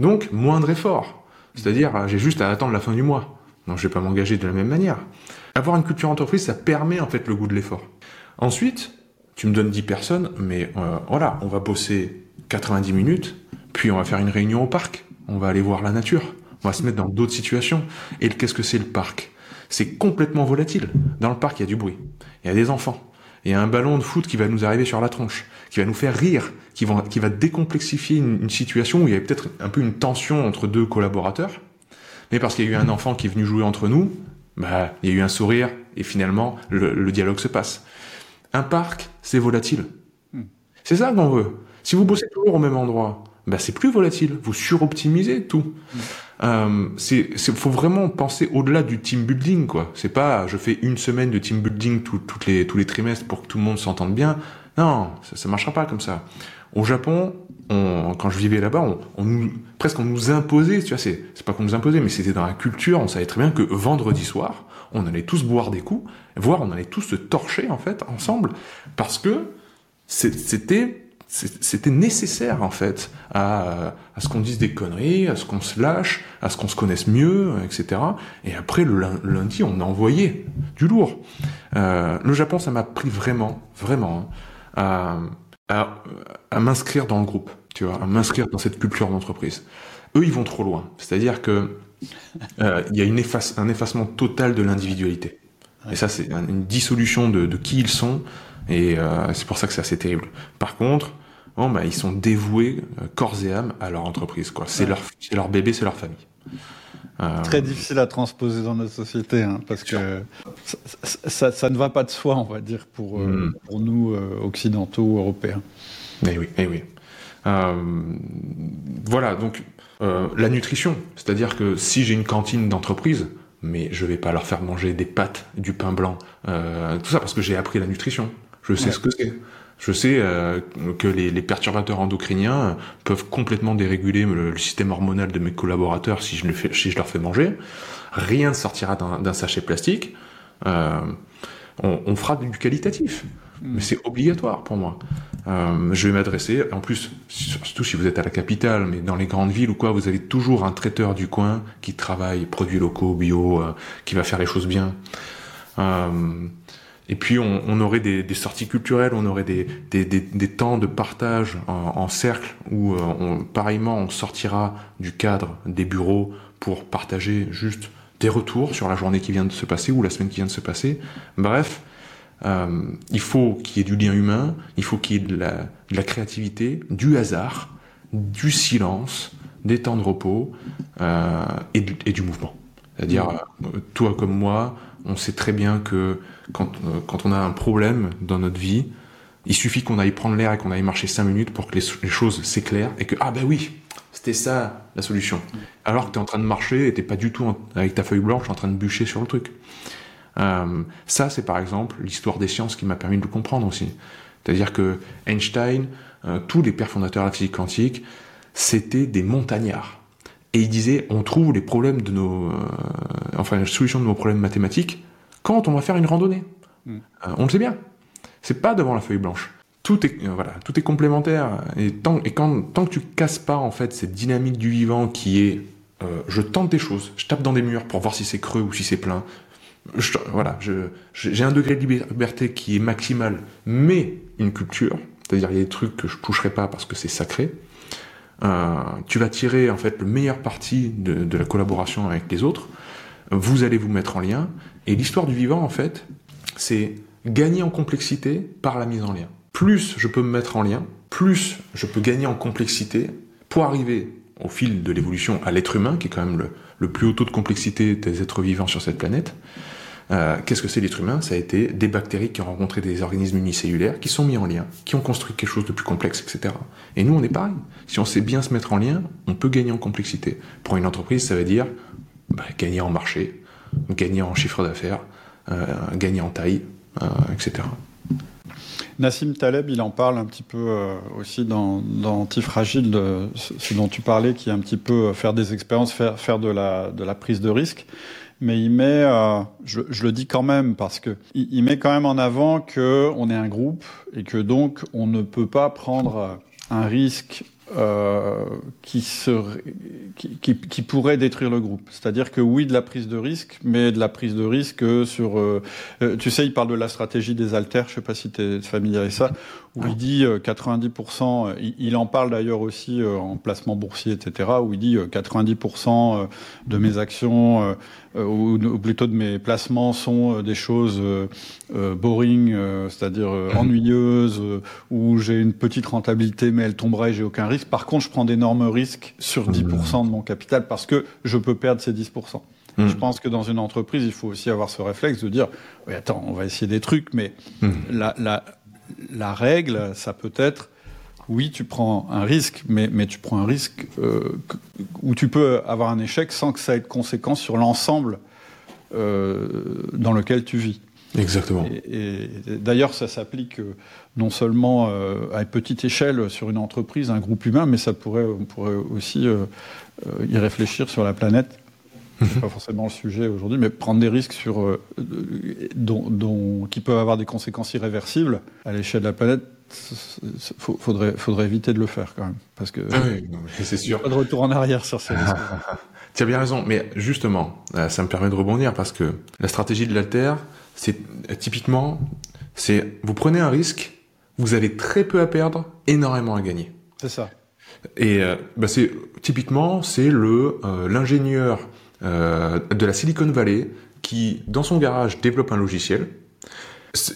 Donc moindre effort. C'est-à-dire euh, j'ai juste à attendre la fin du mois. Non, je vais pas m'engager de la même manière. Avoir une culture entreprise, ça permet en fait le goût de l'effort. Ensuite, tu me donnes 10 personnes, mais euh, voilà, on va bosser 90 minutes, puis on va faire une réunion au parc, on va aller voir la nature, on va se mettre dans d'autres situations. Et qu'est-ce que c'est le parc? C'est complètement volatile. Dans le parc, il y a du bruit, il y a des enfants, il y a un ballon de foot qui va nous arriver sur la tronche, qui va nous faire rire, qui va, qui va décomplexifier une, situation où il y avait peut-être un peu une tension entre deux collaborateurs, mais parce qu'il y a eu un enfant qui est venu jouer entre nous, bah, il y a eu un sourire et finalement le, dialogue se passe. Un parc, c'est volatile. Hmm. C'est ça qu'on veut. Si vous bossez toujours au même endroit, bah, c'est plus volatile. Vous suroptimisez tout. Mm. Euh, c'est, faut vraiment penser au-delà du team building, quoi. C'est pas, je fais une semaine de team building toutes les, tous les trimestres pour que tout le monde s'entende bien. Non, ça, ça marchera pas comme ça. Au Japon, on, quand je vivais là-bas, on, on, nous, presque on nous imposait, tu vois, c'est, c'est pas qu'on nous imposait, mais c'était dans la culture, on savait très bien que vendredi soir, on allait tous boire des coups, voire on allait tous se torcher, en fait, ensemble, parce que c'était c'était nécessaire en fait à, à ce qu'on dise des conneries, à ce qu'on se lâche, à ce qu'on se connaisse mieux, etc. Et après le lundi, on a envoyé du lourd. Euh, le Japon, ça m'a pris vraiment, vraiment hein, à, à, à m'inscrire dans le groupe, tu vois, à m'inscrire dans cette culture d'entreprise. Eux, ils vont trop loin. C'est-à-dire que euh, il y a une efface, un effacement total de l'individualité. Et ça, c'est une dissolution de, de qui ils sont. Et euh, c'est pour ça que c'est assez terrible. Par contre, bon, bah, ils sont dévoués euh, corps et âme à leur entreprise. Quoi. C'est, leur, c'est leur bébé, c'est leur famille. Euh... Très difficile à transposer dans notre société, hein, parce que ça, ça, ça, ne va pas de soi, on va dire, pour, mm. pour nous, euh, occidentaux, européens. Eh oui, eh oui. voilà, donc la nutrition, c'est-à-dire que si j'ai une cantine d'entreprise, mais je vais pas leur faire manger des pâtes, du pain blanc, tout ça parce que j'ai appris la nutrition. Je sais ouais. ce que c'est. Je sais euh, que les, les, perturbateurs endocriniens peuvent complètement déréguler le, le, système hormonal de mes collaborateurs si je, le fais, si je leur fais manger. Rien ne sortira d'un sachet plastique. Euh, on, on, fera du qualitatif. Mais c'est obligatoire pour moi. Euh, je vais m'adresser, en plus, surtout si vous êtes à la capitale, mais dans les grandes villes ou quoi, vous avez toujours un traiteur du coin qui travaille produits locaux, bio, euh, qui va faire les choses bien. Euh, et puis on, on aurait des, des, sorties culturelles, on aurait des, des, des temps de partage en, en cercle où euh, on, pareillement on sortira du cadre des bureaux pour partager juste des retours sur la journée qui vient de se passer ou la semaine qui vient de se passer. Bref, euh, il faut qu'il y ait du lien humain, il faut qu'il y ait de la, de la créativité, du hasard, du silence, des temps de repos euh, et, du, et, du, mouvement. C'est-à-dire, mmh. toi comme moi, on sait très bien que quand, euh, quand on a un problème dans notre vie, il suffit qu'on aille prendre l'air et qu'on aille marcher 5 minutes pour que les, choses s'éclairent et que, ah ben oui, c'était ça la solution. Alors que tu es en train de marcher et t'es pas du tout avec ta feuille blanche en train de bûcher sur le truc. Euh, ça, c'est par exemple l'histoire des sciences qui m'a permis de le comprendre aussi. C'est-à-dire que Einstein, euh, tous les pères fondateurs de la physique quantique, c'était des montagnards. Et il disait, on trouve les problèmes de nos, enfin, la solution de nos problèmes mathématiques quand on va faire une randonnée. Mm. Euh, on le sait bien. C'est pas devant la feuille blanche. Tout est, voilà, tout est complémentaire. Et tant, et quand, tant que tu casses pas, en fait, cette dynamique du vivant qui est, je tente des choses, je tape dans des murs pour voir si c'est creux ou si c'est plein, voilà, j'ai un degré de liberté qui est maximal, mais une culture, c'est-à-dire il y a des trucs que je toucherai pas parce que c'est sacré. Euh, tu vas tirer en fait le meilleur parti de, la collaboration avec les autres. Vous allez vous mettre en lien. Et l'histoire du vivant, en fait, c'est gagner en complexité par la mise en lien. Plus je peux me mettre en lien, plus je peux gagner en complexité pour arriver au fil de l'évolution à l'être humain, qui est quand même le, plus haut taux de complexité des êtres vivants sur cette planète. Euh, qu'est-ce que c'est l'être humain? Ça a été des bactéries qui ont rencontré des organismes unicellulaires, qui sont mis en lien, qui ont construit quelque chose de plus complexe, etc. Et nous, on est pareil. Si on sait bien se mettre en lien, on peut gagner en complexité. Pour une entreprise, ça veut dire bah, gagner en marché, gagner en chiffre d'affaires, euh, gagner en taille, euh, etc. Nassim Taleb, il en parle un petit peu aussi dans, dans Antifragile, ce dont tu parlais, qui est un petit peu faire des expériences, faire, faire de, la, de la prise de risque mais il met, euh, je, le dis quand même parce que il, met quand même en avant que on est un groupe et que donc on ne peut pas prendre un risque euh, qui, serait, qui, qui, pourrait détruire le groupe. C'est-à-dire que oui, de la prise de risque, mais de la prise de risque sur... Euh, euh tu sais, il parle de la stratégie des alters, je sais pas si tu es familier avec ça, où il dit 90%, euh, il, il en parle d'ailleurs aussi en placement boursier, etc., où il dit 90% de mes actions, ou, plutôt de mes placements sont des choses boring, c'est-à-dire ennuyeuses, où j'ai une petite rentabilité, mais elle tomberait, j'ai aucun risque par contre, je prends d'énormes risques sur 10% de mon capital parce que je peux perdre ces 10%. Hmm. Je pense que dans une entreprise, il faut aussi avoir ce réflexe de dire, oui, attends, on va essayer des trucs, mais la, la, la, règle, ça peut être, oui, tu prends un risque, mais, mais tu prends un risque euh, où tu peux avoir un échec sans que ça ait de conséquences sur l'ensemble euh, dans lequel tu vis. Exactement. Et, d'ailleurs, ça s'applique euh, non seulement à une petite échelle sur une entreprise, un groupe humain, mais ça pourrait, on pourrait aussi y réfléchir sur la planète. C'est pas forcément le sujet aujourd'hui, mais prendre des risques sur, dont, dont, qui peuvent avoir des conséquences irréversibles à l'échelle de la planète, faudrait, faudrait éviter de le faire quand même, parce que ah oui, c'est sûr. Pas de retour en arrière sur ces risques. tu as bien raison, mais justement, ça me permet de rebondir parce que la stratégie de l'alter, c'est typiquement, c'est vous prenez un risque, vous avez très peu à perdre, énormément à gagner. C'est ça. Et euh, bah c'est typiquement c'est le euh, l'ingénieur euh, de la Silicon Valley qui dans son garage développe un logiciel.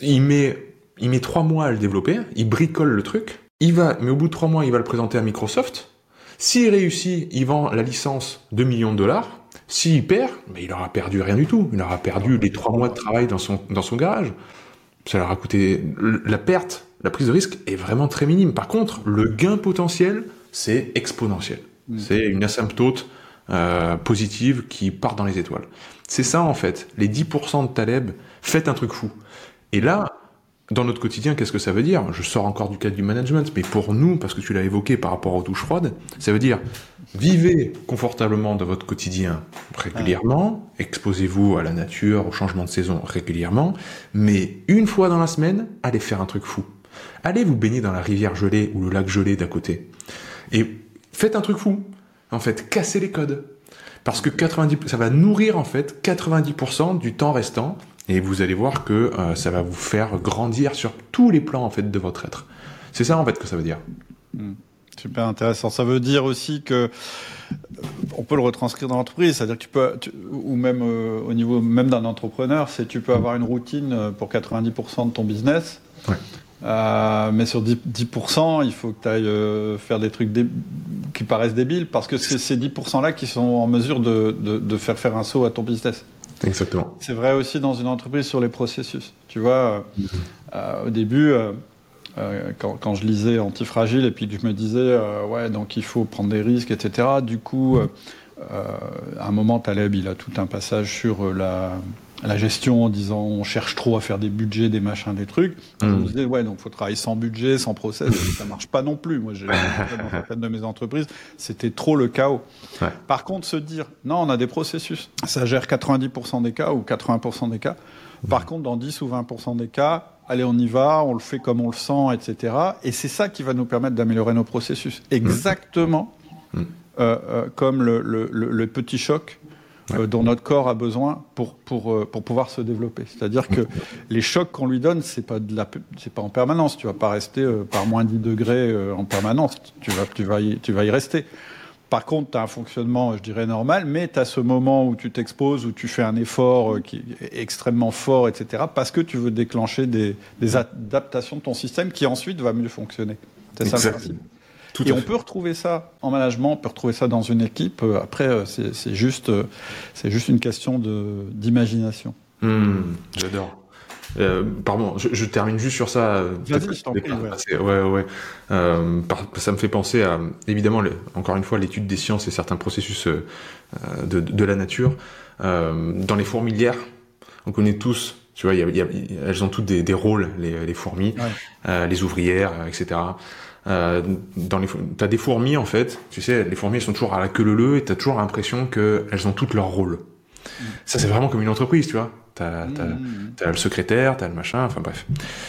Il met il met trois mois à le développer, il bricole le truc, il va mais au bout de trois mois il va le présenter à Microsoft. S'il réussit, il vend la licence 2 millions de dollars. S'il perd, mais il aura perdu rien du tout. Il aura perdu les trois mois de travail dans son, dans son garage. Ça leur a coûté la perte, la prise de risque est vraiment très minime. Par contre, le gain potentiel, c'est exponentiel. Mm. C'est une asymptote euh, positive qui part dans les étoiles. C'est ça en fait. Les 10% de Taleb, faites un truc fou. Et là, dans notre quotidien, qu'est-ce que ça veut dire? Je sors encore du cadre du management, mais pour nous, parce que tu l'as évoqué par rapport aux douches froides, ça veut dire vivez confortablement dans votre quotidien régulièrement, exposez-vous à la nature, au changement de saison régulièrement, mais une fois dans la semaine, allez faire un truc fou. Allez vous baigner dans la rivière gelée ou le lac gelé d'à côté. Et faites un truc fou. En fait, cassez les codes. Parce que 90, ça va nourrir en fait 90% du temps restant et vous allez voir que euh, ça va vous faire grandir sur tous les plans en fait de votre être. C'est ça en fait que ça veut dire. Hmm. Super intéressant. Ça veut dire aussi que on peut le retranscrire dans l'entreprise, c'est-à-dire que tu peux, ou même euh, au niveau même d'un entrepreneur, c'est tu peux avoir une routine euh, pour 90% de ton business. Ouais. Euh, mais sur 10%, 10%, il faut que tu ailles faire des trucs qui paraissent débiles parce que c'est ces 10%-là qui sont en mesure de, de, de, faire faire un saut à ton business. Exactement. C'est vrai aussi dans une entreprise sur les processus. Tu vois, euh, mm-hmm. euh, au début, euh, quand, quand, je lisais Antifragile et puis que je me disais, ouais, donc il faut prendre des risques, etc. Du coup, à un moment, Taleb, il a tout un passage sur la, la gestion en disant on cherche trop à faire des budgets, des machins, des trucs. Je Mm. me disais, ouais, donc faut travailler sans budget, sans process, ça marche pas non plus. Moi, j'ai dans certaines de mes entreprises, c'était trop le chaos. Ouais. Par contre, se dire, non, on a des processus, ça gère 90% des cas ou 80% des cas. Par contre, dans 10 ou 20% des cas, allez, on y va, on le fait comme on le sent, etc. Et c'est ça qui va nous permettre d'améliorer nos processus. Exactement Mm. euh, euh, comme le, le- le- le petit choc euh, dont notre corps a besoin pour, pour, euh, pour pouvoir se développer. C'est-à-dire que les chocs qu'on lui donne, c'est pas de la, c'est pas en permanence. Tu vas pas rester euh, par moins 10 degrés euh, en permanence. Tu vas, tu vas, y, tu vas y rester. Par contre, tu as un fonctionnement, je dirais, normal, mais tu as ce moment où tu t'exposes, où tu fais un effort qui est extrêmement fort, etc., parce que tu veux déclencher des, des adaptations de ton système qui ensuite va mieux fonctionner. C'est ça le principe. Tout Et on fait. peut retrouver ça en management, on peut retrouver ça dans une équipe. Euh, Après, euh, c'est juste, euh, c'est juste une question de- d'imagination. Hmm, J'adore. Euh, pardon, je, je termine juste sur ça. Vas-y, ouais. ouais, ouais. Euh, par- ça me fait penser à, évidemment, le- encore une fois, l'étude des sciences et certains processus euh, de, de la nature. Euh, dans les fourmilières, on connaît tous, tu vois, y a- il y a- elles ont toutes des, des rôles, les, les fourmis, Ouais. euh, les ouvrières, etc. Euh, dans les, t'as des fourmis en fait, tu sais, les fourmis elles sont toujours à la queue leu et t'as toujours l'impression qu'elles ont toutes leur rôle. Ça c'est vraiment comme une entreprise, tu vois. T'as, t'as, Mmh. T'as le secrétaire, t'as le machin, enfin bref,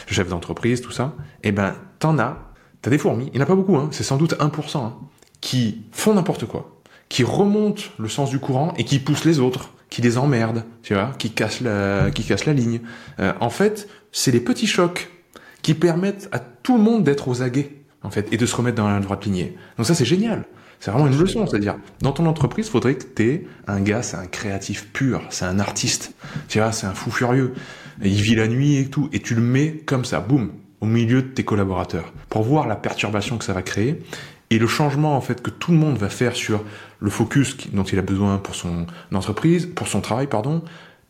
le chef d'entreprise, tout ça. Eh ben, t'en as, t'as des fourmis, il n'y en a pas beaucoup, hein, c'est sans doute 1%, hein, qui font n'importe quoi, qui remontent le sens du courant et qui poussent les autres, qui les emmerdent, tu vois, qui cassent la, qui cassent la ligne. Euh, en fait, c'est les petits chocs qui permettent à tout le monde d'être aux aguets, en fait, et de se remettre dans la droite lignée. Donc ça, c'est génial. C'est vraiment une leçon, c'est-à-dire, dans ton entreprise, faudrait que t'aies un gars, c'est un créatif pur, c'est un artiste, tu vois, c'est un fou furieux. Et il vit la nuit et tout, et tu le mets comme ça, boum, au milieu de tes collaborateurs, pour voir la perturbation que ça va créer, et le changement, en fait, que tout le monde va faire sur le focus dont il a besoin pour son entreprise, pour son travail, pardon,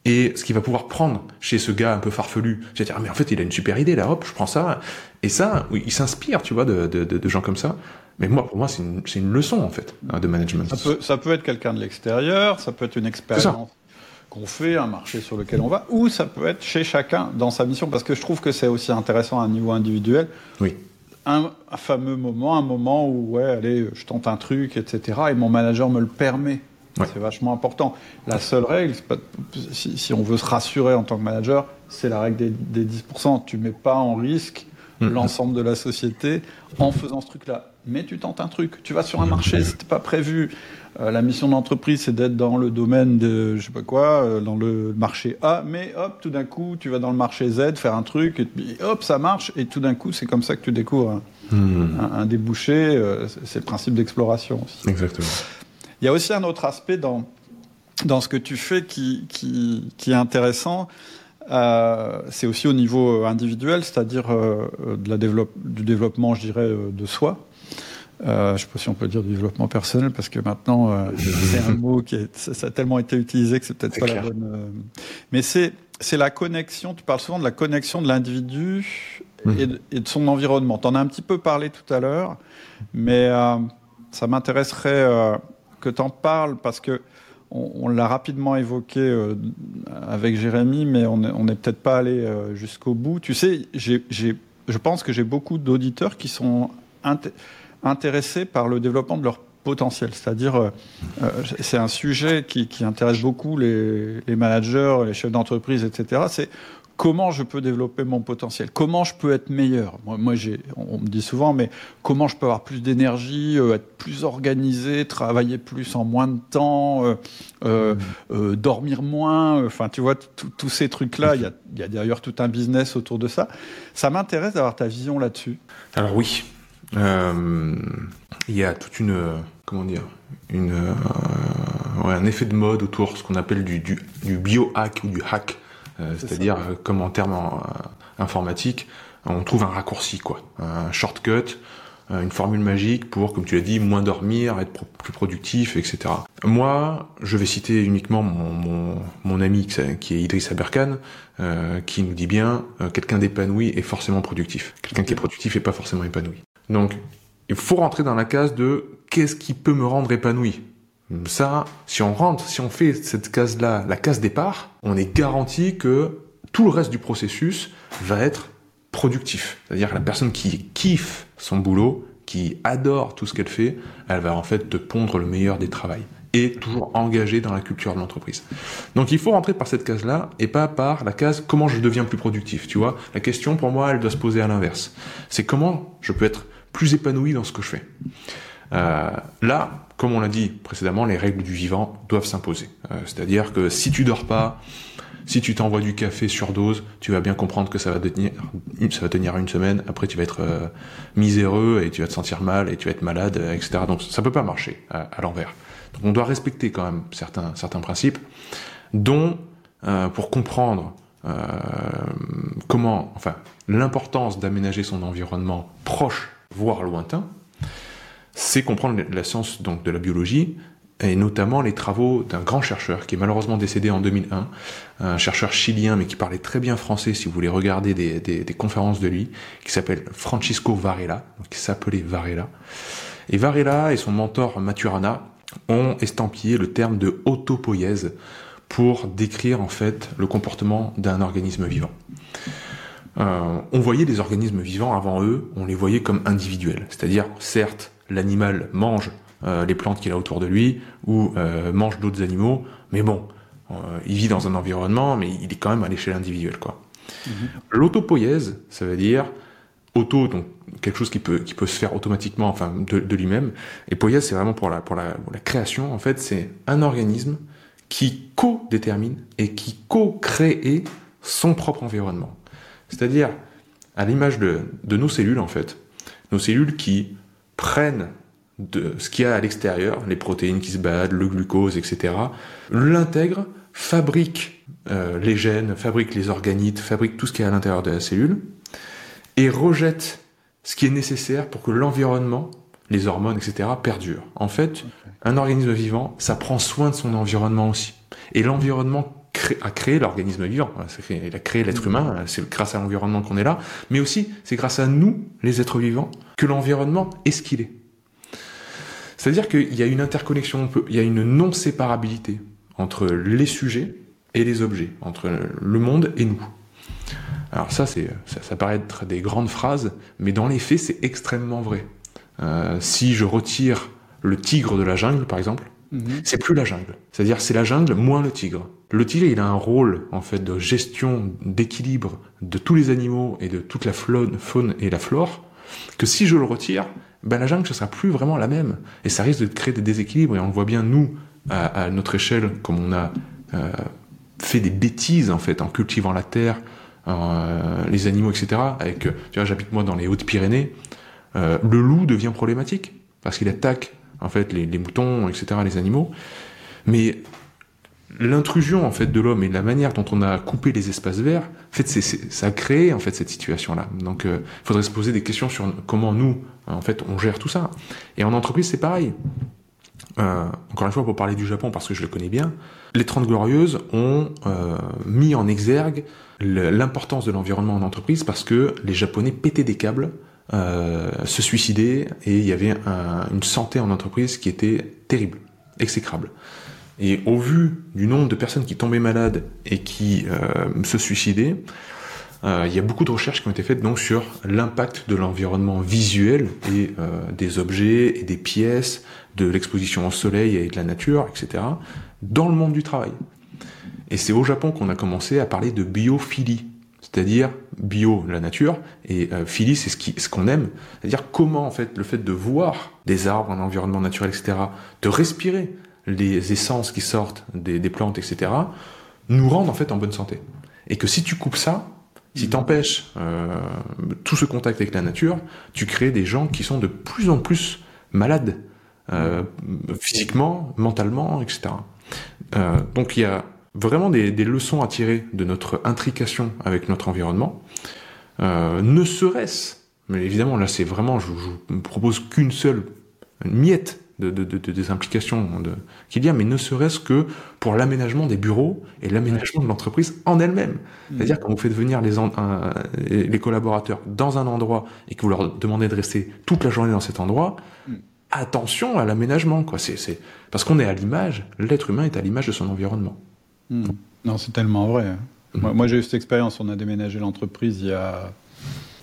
et ce qu'il va pouvoir prendre chez ce gars un peu farfelu. C'est-à-dire, ah, mais en fait, il a une super idée, là, hop, je prends ça. Et ça, oui, il s'inspire, tu vois, de, de, de, de gens comme ça. Mais moi, pour moi, c'est une, une leçon, en fait, hein, de management. Ça peut, ça peut être quelqu'un de l'extérieur, ça peut être une expérience qu'on fait, un marché sur lequel on va, ou ça peut être chez chacun dans sa mission, parce que je trouve que c'est aussi intéressant à un niveau individuel. Oui. Un, un fameux moment, un moment où, ouais, allez, je tente un truc, etc., et mon manager me le permet. Ouais. C'est vachement important. La seule règle, pas- si, si on veut se rassurer en tant que manager, c'est la règle des, des 10%. Tu mets pas en risque Mhm. l'ensemble de la société en faisant ce truc-là. Mais tu tentes un truc. Tu vas sur un marché, c'était pas prévu. Euh, la mission d'entreprise, c'est d'être dans le domaine de, je sais pas quoi, euh, dans le marché A. Mais hop, tout d'un coup, tu vas dans le marché Z, faire un truc, et puis hop, ça marche. Et tout d'un coup, c'est comme ça que tu découvres un, un- un débouché. euh, c'est le principe d'exploration aussi. exactement. Il y a aussi un autre aspect dans, dans ce que tu fais qui, qui, qui est intéressant. Euh, c'est aussi au niveau individuel, c'est-à-dire euh, de la développe, du développement, je dirais, euh, de soi. Euh, je ne sais pas si on peut dire du développement personnel, parce que maintenant, euh, c'est un mot qui est, ça, a tellement été utilisé que c'est peut-être pas clair. la bonne. euh, mais c'est c'est la connexion. Tu parles souvent de la connexion de l'individu et, de- et de son environnement. Tu en as un petit peu parlé tout à l'heure, mais euh, ça m'intéresserait euh, que tu en parles parce que on, l'a rapidement évoqué euh, avec Jérémy, mais on n'est peut-être pas allé euh, jusqu'au bout. Tu sais, je pense que j'ai beaucoup d'auditeurs qui sont int- intéressés par le développement de leur potentiel. C'est-à-dire, euh, c'est un sujet qui, qui intéresse beaucoup les, les managers, les chefs d'entreprise, etc. C'est comment je peux développer mon potentiel, comment je peux être meilleur? Moi, on me dit souvent, mais comment je peux avoir plus d'énergie, euh, être plus organisé, travailler plus en moins de temps, euh, euh, euh, dormir moins. Enfin, tu vois, tous ces trucs-là, il y a, il y a d'ailleurs tout un business autour de ça. Ça m'intéresse d'avoir ta vision là-dessus. Alors oui, il y a toute une, comment dire, une, ouais, un effet de mode autour de ce qu'on appelle du, du, du biohack ou du hack, c'est-à-dire euh, comme en termes euh, informatiques, on trouve un raccourci, quoi, un shortcut, euh, une formule magique pour, comme tu l'as dit, moins dormir, être pro- plus productif, etc. Moi, je vais citer uniquement mon, mon, mon ami qui est Idriss Aberkan, euh, qui nous dit bien, euh, quelqu'un d'épanoui est forcément productif. Quelqu'un qui est productif est pas forcément épanoui. Donc, il faut rentrer dans la case de qu'est-ce qui peut me rendre épanoui? Ça, si on rentre, si on fait cette case-là, la case départ, on est garanti que tout le reste du processus va être productif. C'est-à-dire que la personne qui kiffe son boulot, qui adore tout ce qu'elle fait, elle va en fait te pondre le meilleur des travails et toujours engagée dans la culture de l'entreprise. Donc il faut rentrer par cette case-là et pas par la case comment je deviens plus productif. Tu vois, la question pour moi, elle doit se poser à l'inverse. C'est comment je peux être plus épanoui dans ce que je fais. Euh, là, comme on l'a dit précédemment, les règles du vivant doivent s'imposer. Euh, c'est-à-dire que si tu dors pas, si tu t'envoies du café sur dose, tu vas bien comprendre que ça va tenir, ça va tenir une semaine. Après, tu vas être euh, miséreux et tu vas te sentir mal et tu vas être malade, etc. Donc, ça peut pas marcher à, l'envers. Donc, on doit respecter quand même certains certains principes, dont pour comprendre comment, enfin, l'importance d'aménager son environnement proche, voire lointain, c'est comprendre la science donc de la biologie et notamment les travaux d'un grand chercheur qui est malheureusement décédé en 2001, un chercheur chilien mais qui parlait très bien français si vous voulez regarder des, conférences de lui, qui s'appelle Francisco Varela, qui s'appelait Varela. Et Varela et son mentor Maturana ont estampillé le terme de autopoïèse pour décrire en fait le comportement d'un organisme vivant. Euh, on voyait des organismes vivants avant eux, on les voyait comme individuels, c'est-à-dire certes l'animal mange euh, les plantes qu'il a autour de lui ou euh, mange d'autres animaux, mais bon, euh, il vit dans un environnement, mais il est quand même à l'échelle individuelle, quoi. L'autopoïèse, ça veut dire auto, donc quelque chose qui peut qui peut se faire automatiquement, enfin de, lui-même. Et poïèse, c'est vraiment pour la pour la, la création. En fait, c'est un organisme qui co-détermine et qui co-crée son propre environnement. C'est-à-dire, à l'image de, de nos cellules, en fait, nos cellules qui prennent de ce qu'il y a à l'extérieur, les protéines qui se baladent, le glucose, etc., l'intègrent, fabriquent euh, les gènes, fabriquent les organites, fabriquent tout ce qui est à l'intérieur de la cellule, et rejettent ce qui est nécessaire pour que l'environnement, les hormones, etc., perdurent. En fait, un organisme vivant, ça prend soin de son environnement aussi. Et l'environnement a créé l'organisme vivant. Il a créé l'être humain, c'est grâce à l'environnement qu'on est là, mais aussi c'est grâce à nous, les êtres vivants, que l'environnement est ce qu'il est. C'est-à-dire qu'il y a une interconnexion, il y a une non-séparabilité entre les sujets et les objets, entre le monde et nous. Alors ça, c'est, ça, paraît être des grandes phrases, mais dans les faits, c'est extrêmement vrai. Euh, si je retire le tigre de la jungle, par exemple, Mhm. C'est plus la jungle. C'est-à-dire c'est la jungle moins le tigre. Le tigre, il a un rôle en fait de gestion, d'équilibre de tous les animaux et de toute la faune et la flore. Que si je le retire, ben la jungle ce sera plus vraiment la même et ça risque de créer des déséquilibres. Et on le voit bien nous à, notre échelle, comme on a euh, fait des bêtises en fait en cultivant la terre, euh, les animaux, etc. Avec, tu vois, j'habite moi dans les Hautes-Pyrénées. Euh, le loup devient problématique parce qu'il attaque en fait, les, moutons, etc., les animaux. Mais l'intrusion en fait de l'homme et la manière dont on a coupé les espaces verts, en fait, ça a créé en fait cette situation-là. Donc, il euh, faudrait se poser des questions sur comment nous, en fait, on gère tout ça. Et en entreprise, c'est pareil. Euh, encore une fois, pour parler du Japon, parce que je le connais bien, les 30 Glorieuses ont euh, mis en exergue l'importance de l'environnement en entreprise parce que les Japonais pétaient des câbles euh, se suicider et il y avait une santé en entreprise qui était terrible, exécrable. Et au vu du nombre de personnes qui tombaient malades et qui euh, se suicidaient, euh, il y a beaucoup de recherches qui ont été faites donc sur l'impact de l'environnement visuel et des objets et des pièces, de l'exposition au soleil et de la nature, etc., dans le monde du travail. Et c'est au Japon qu'on a commencé à parler de biophilie c'est-à-dire bio, la nature, et euh, philie, c'est ce ce qu'on aime, c'est-à-dire comment en fait le fait de voir des arbres, un environnement naturel, etc., de respirer les essences qui sortent des, plantes, etc., nous rendent en fait en bonne santé. Et que si tu coupes ça, si tu empêches euh, tout ce contact avec la nature, tu crées des gens qui sont de plus en plus malades, euh, physiquement, mentalement, etc. donc il y a vraiment des, leçons à tirer de notre intrication avec notre environnement, euh, ne serait-ce, mais évidemment là c'est vraiment, je, je me propose qu'une seule miette de, des implications de, qu'il y a, mais ne serait-ce que pour l'aménagement des bureaux et l'aménagement de l'entreprise en elle-même. Mmh. C'est-à-dire quand vous faites venir les, les collaborateurs dans un endroit et que vous leur demandez de rester toute la journée dans cet endroit, mmh. attention à l'aménagement, quoi. C'est, parce qu'on est à l'image, l'être humain est à l'image de son environnement. Hmm. Non, c'est tellement vrai. Hein. Hmm. Moi, j'ai eu cette expérience. On a déménagé l'entreprise il y a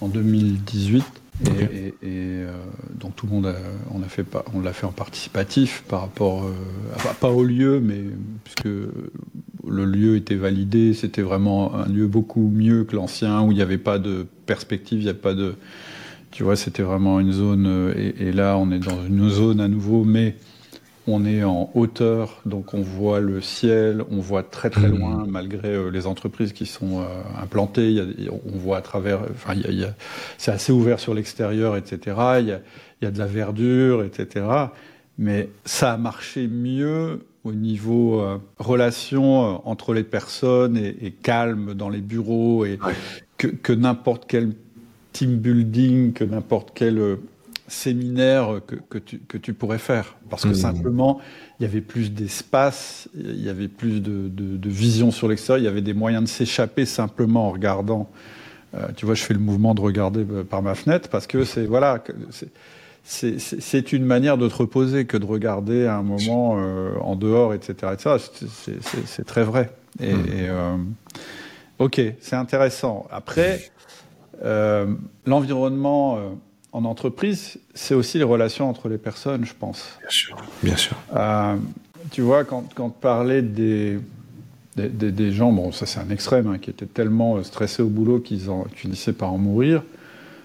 en 2018. Et, euh, donc tout le monde, on l'a fait, fait en participatif par rapport, euh, pas au lieu, mais puisque le lieu était validé, c'était vraiment un lieu beaucoup mieux que l'ancien où il n'y avait pas de perspective, il n'y a pas de, tu vois, c'était vraiment une zone. Euh, et, là, on est dans une zone à nouveau, mais on est en hauteur, donc on voit le ciel, on voit très très mmh. loin, malgré euh, les entreprises qui sont euh, implantées. on voit à travers, enfin, c'est assez ouvert sur l'extérieur, etc. Il y, a, de la verdure, etc. Mais ça a marché mieux au niveau relation entre les personnes et, calme dans les bureaux et que, que n'importe quel team building que n'importe quel euh, séminaire que, que, tu, que, tu, pourrais faire. Parce que mmh. simplement, il y avait plus d'espace, il y avait plus de, de, vision sur l'extérieur, il y avait des moyens de s'échapper simplement en regardant. Euh, tu vois, je fais le mouvement de regarder euh, par ma fenêtre parce que c'est voilà, c'est une manière de te reposer que de regarder à un moment en dehors, etc. etc. C'est très vrai. Et, mmh. et ok, c'est intéressant. Après. Euh, l'environnement euh, en entreprise, c'est aussi les relations entre les personnes, je pense. Bien sûr, bien sûr. Euh, tu vois, quand, quand parlais des, des, des, gens, bon, ça c'est un extrême, hein, qui étaient tellement stressés au boulot qu'ils finissaient par en mourir,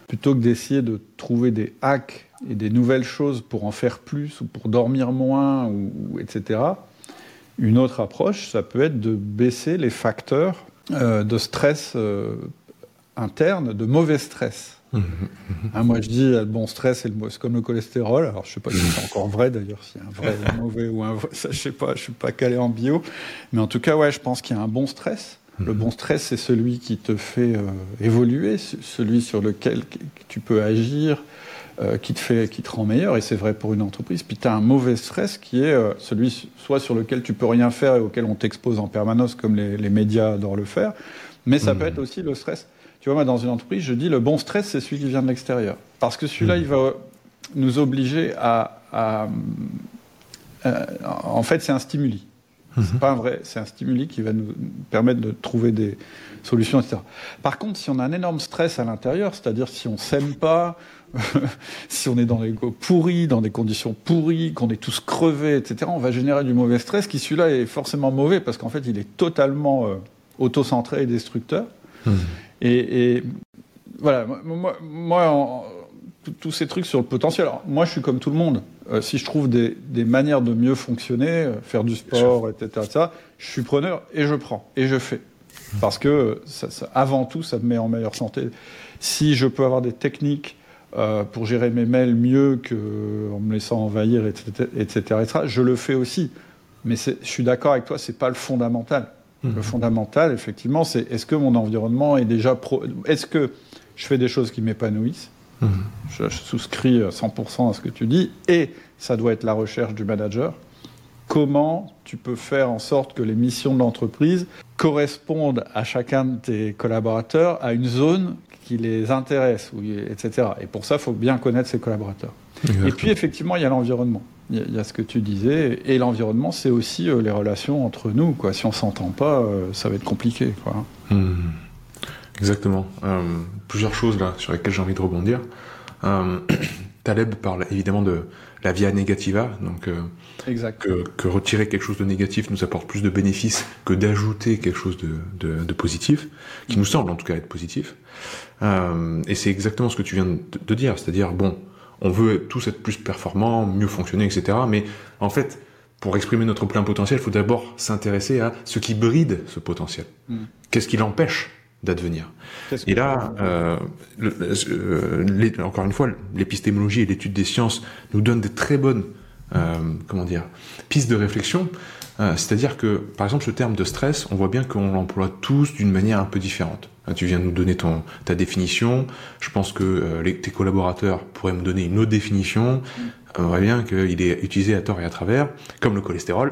plutôt que d'essayer de trouver des hacks et des nouvelles choses pour en faire plus ou pour dormir moins, ou, etc., une autre approche, ça peut être de baisser les facteurs de stress interne de mauvais stress. Mmh, mmh, mmh. Hein, moi, je dis le bon stress, c'est comme le cholestérol. Alors, je sais pas si c'est encore vrai d'ailleurs, a un vrai mauvais ou un vrai, ça, je sais pas, je suis pas calé en bio. Mais en tout cas, ouais, je pense qu'il y a un bon stress. Le bon stress, c'est celui qui te fait euh, évoluer, celui sur lequel tu peux agir, euh, qui, te fait, qui te rend meilleur. Et c'est vrai pour une entreprise. Puis tu as un mauvais stress qui est euh, celui soit sur lequel tu peux rien faire et auquel on t'expose en permanence, comme les, les médias adorent le faire. Mais ça peut être aussi le stress tu vois, moi, dans une entreprise, je dis le bon stress, c'est celui qui vient de l'extérieur. Parce que celui-là, il va nous obliger à. Euh, en fait, c'est un stimuli. Ce C'est mhm. pas un vrai, c'est un stimuli qui va nous permettre de trouver des solutions, etc. Par contre, si on a un énorme stress à l'intérieur, c'est-à-dire si on s'aime pas, si on est dans des pourris, dans des conditions pourries, qu'on est tous crevés, etc., on va générer du mauvais stress qui, celui-là, est forcément mauvais parce qu'en fait, il est totalement euh, auto-centré et destructeur. Mhm. Et, voilà, moi, tous ces trucs sur le potentiel. Alors, moi, je suis comme tout le monde. Euh, si je trouve des, manières de mieux fonctionner, euh, faire du sport, etc., ça, je suis preneur et je prends et je fais. Parce que ça, avant tout, ça me met en meilleure santé. Si je peux avoir des techniques euh, pour gérer mes mails mieux qu'en me laissant envahir, etc., etc., je le fais aussi. Mais je suis d'accord avec toi, c'est pas le fondamental. Le mhm. fondamental, effectivement, c'est est-ce que mon environnement est déjà pro... Est-ce que je fais des choses qui m'épanouissent? Mhm. je, souscris 100% à ce que tu dis. Et ça doit être la recherche du manager. Comment tu peux faire en sorte que les missions de l'entreprise correspondent à chacun de tes collaborateurs à une zone qui les intéresse, etc. Et pour ça, il faut bien connaître ses collaborateurs. Et puis, effectivement, il y a l'environnement. Il y, a ce que tu disais. Et l'environnement, c'est aussi euh, les relations entre nous. Quoi. Si on s'entend pas, euh, ça va être compliqué. Quoi. Hmm. Exactement. Euh, plusieurs choses là sur lesquelles j'ai envie de rebondir. Taleb parle évidemment de la via negativa, donc exact. Que, retirer quelque chose de négatif nous apporte plus de bénéfices que d'ajouter quelque chose de, de, positif, qui nous semble en tout cas être positif. et c'est exactement ce que tu viens de, de dire, c'est-à-dire bon, on veut tous être plus performants, mieux fonctionner, etc. Mais en fait, pour exprimer notre plein potentiel, il faut d'abord s'intéresser à ce qui bride ce potentiel. Hmm. Qu'est-ce qui l'empêche d'advenir? Et là, euh, euh, encore une fois, l'épistémologie et l'étude des sciences nous donnent des très bonnes, comment dire, pistes de réflexion. C'est-à-dire que, par exemple, ce terme de stress, on voit bien qu'on l'emploie tous d'une manière un peu différente. Hein, tu viens de nous donner ton, ta définition. Je pense que euh, les, tes collaborateurs pourraient me donner une autre définition. On voit bien qu'il est utilisé à tort et à travers, comme le cholestérol.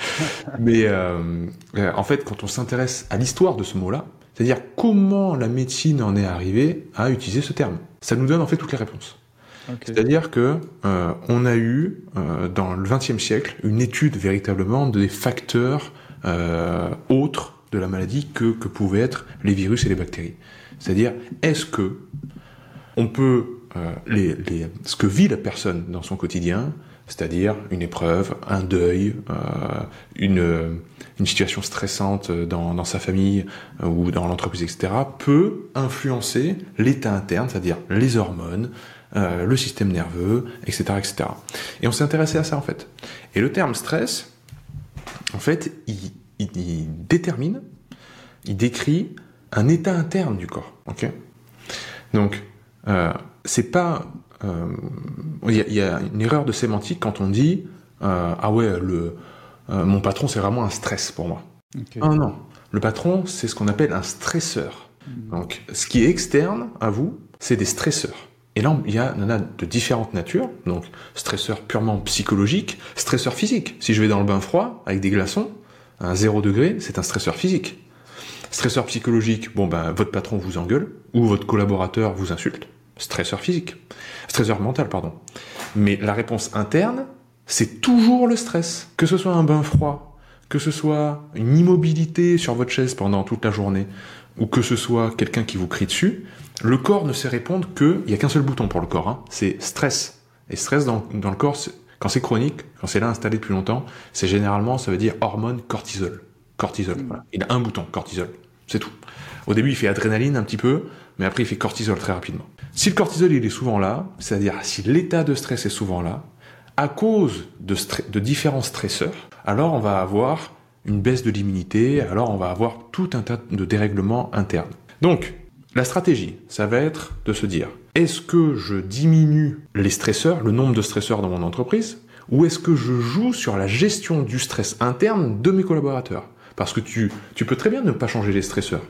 Mais euh, euh, en fait, quand on s'intéresse à l'histoire de ce mot-là, c'est-à-dire comment la médecine en est arrivée à utiliser ce terme, ça nous donne en fait toutes les réponses. C'est-à-dire que euh, on a eu euh, dans le XXe siècle une étude véritablement des facteurs euh, autres de la maladie que, que pouvaient être les virus et les bactéries. C'est-à-dire, est-ce que on peut les, les, ce que vit la personne dans son quotidien, c'est-à-dire une épreuve, un deuil, une, une situation stressante dans, dans sa famille ou dans l'entreprise, etc., peut influencer l'état interne, c'est-à-dire les hormones, euh, le système nerveux, etc., etc. Et on s'est intéressé à ça en fait. Et le terme stress, en fait, il, détermine, il décrit un état interne du corps. Ok? Donc, euh, c'est pas. Euh, il y, a une erreur de sémantique quand on dit ah ouais le mon patron c'est vraiment un stress pour moi. Ah non, le patron c'est ce qu'on appelle un stresseur. Hmm. Donc, ce qui est externe à vous, c'est des stresseurs. Et là, il y, en a de différentes natures, donc stresseur purement psychologique, stresseur physique. Si je vais dans le bain froid avec des glaçons, à 0 degré, c'est un stresseur physique. Stresseur psychologique, bon ben votre patron vous engueule, ou votre collaborateur vous insulte. Stresseur physique. Stresseur mental, pardon. Mais la réponse interne, c'est toujours le stress. Que ce soit un bain froid, que ce soit une immobilité sur votre chaise pendant toute la journée, ou que ce soit quelqu'un qui vous crie dessus, le corps ne sait répondre que, il n'y a qu'un seul bouton pour le corps, hein, c'est stress. Et stress dans, le corps, quand c'est chronique, quand c'est là installé depuis longtemps, c'est généralement, ça veut dire hormone cortisol. Cortisol, voilà. Il a un bouton, cortisol. C'est tout. Au début, il fait adrénaline un petit peu, mais après, il fait cortisol très rapidement. Si le cortisol, il est souvent là, c'est-à-dire si l'état de stress est souvent là, à cause de, de différents stresseurs, alors on va avoir une baisse de l'immunité, alors on va avoir tout un tas de dérèglements internes. Donc, la stratégie, ça va être de se dire, est-ce que je diminue les stresseurs, le nombre de stresseurs dans mon entreprise, ou est-ce que je joue sur la gestion du stress interne de mes collaborateurs? Parce que tu, peux très bien ne pas changer les stresseurs.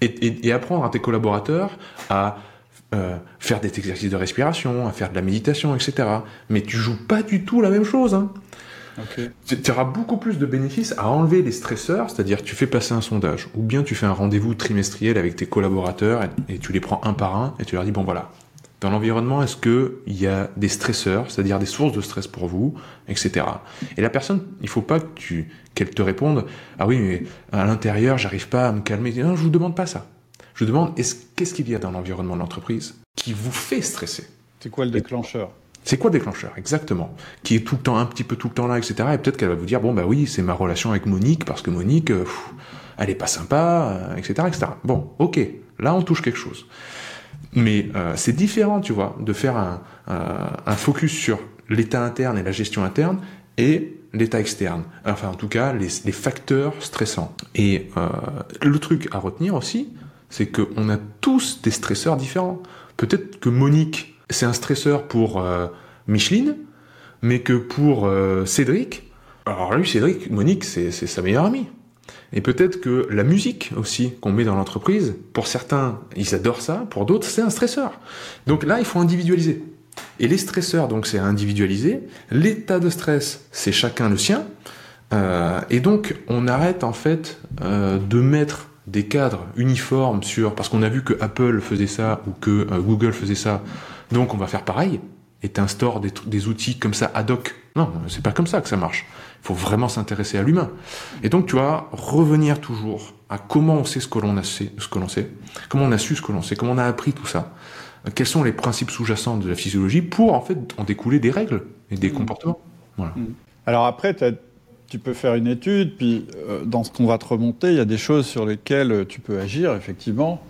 Et, apprendre à tes collaborateurs à euh, faire des exercices de respiration, à faire de la méditation, etc. Mais tu joues pas du tout la même chose. Hein. Tu auras beaucoup plus de bénéfices à enlever les stresseurs, c'est-à-dire tu fais passer un sondage, ou bien tu fais un rendez-vous trimestriel avec tes collaborateurs et, tu les prends un par un et tu leur dis bon voilà, dans l'environnement, est-ce qu'il y a des stresseurs, c'est-à-dire des sources de stress pour vous, etc. Et la personne, il faut pas que tu qu'elle te réponde ah oui mais à l'intérieur j'arrive pas à me calmer. Non, je vous demande pas ça. Je vous demande est-ce qu'est-ce qu'il y a dans l'environnement de l'entreprise qui vous fait stresser? C'est quoi le déclencheur? C'est quoi le déclencheur Exactement? Qui est tout le temps, un petit peu tout le temps là, etc. Et peut-être qu'elle va vous dire, bon bah oui, c'est ma relation avec Monique, parce que Monique, euh, elle est pas sympa, etc., euh, etc. Bon, ok, là on touche quelque chose. Mais euh, c'est différent, tu vois, de faire un, focus sur l'état interne et la gestion interne et l'état externe. Enfin, en tout cas, les, les facteurs stressants. Et le truc à retenir aussi, c'est qu'on a tous des stresseurs différents. Peut-être que Monique, c'est un stresseur pour euh, Micheline, mais que pour euh, Cédric, alors lui, Cédric, Monique, c'est sa meilleure amie. Et peut-être que la musique aussi qu'on met dans l'entreprise, pour certains, ils adorent ça, pour d'autres, c'est un stresseur. Donc là, il faut individualiser. Et les stresseurs, donc c'est individualiser. L'état de stress, c'est chacun le sien. Euh, et donc, on arrête en fait de mettre des cadres uniformes sur, parce qu'on a vu que Apple faisait ça ou que Google faisait ça donc on va faire pareil et t'instaures des, des outils comme ça ad hoc. Non, c'est pas comme ça que ça marche. Il faut vraiment s'intéresser à l'humain. Et donc tu vas revenir toujours à comment on sait ce que l'on a ce que l'on sait, comment on a su ce que l'on sait, comment on a appris tout ça. Quels sont les principes sous-jacents de la physiologie pour en fait en découler des règles et des mmh. comportements. Voilà. Mmh. Alors après, tu peux faire une étude, puis euh, dans ce qu'on va te remonter, il y a des choses sur lesquelles tu peux agir, effectivement.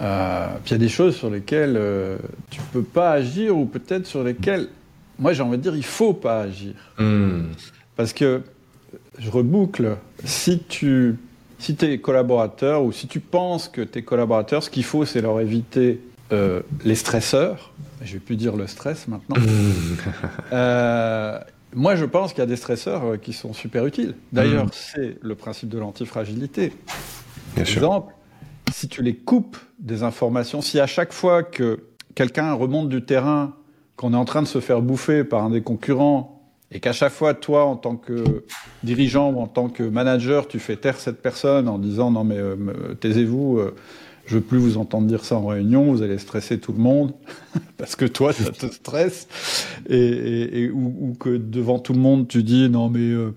Euh, puis il y a des choses sur lesquelles euh, tu peux pas agir ou peut-être sur lesquelles, moi j'ai envie de dire, il faut pas agir. Hmm. Parce que, je reboucle, si tu si tes collaborateurs ou si tu penses que tes collaborateurs, ce qu'il faut, c'est leur éviter euh, les stresseurs, je vais plus dire le stress maintenant. euh, moi, je pense qu'il y a des stresseurs qui sont super utiles. D'ailleurs, hmm. c'est le principe de l'antifragilité. Par exemple, si tu les coupes des informations, si à chaque fois que quelqu'un remonte du terrain, qu'on est en train de se faire bouffer par un des concurrents, et qu'à chaque fois, toi, en tant que dirigeant ou en tant que manager, tu fais taire cette personne en disant non mais euh, taisez-vous, euh, je veux plus vous entendre dire ça en réunion, vous allez stresser tout le monde, parce que toi, ça te stresse, et, ou, que devant tout le monde, tu dis non mais euh,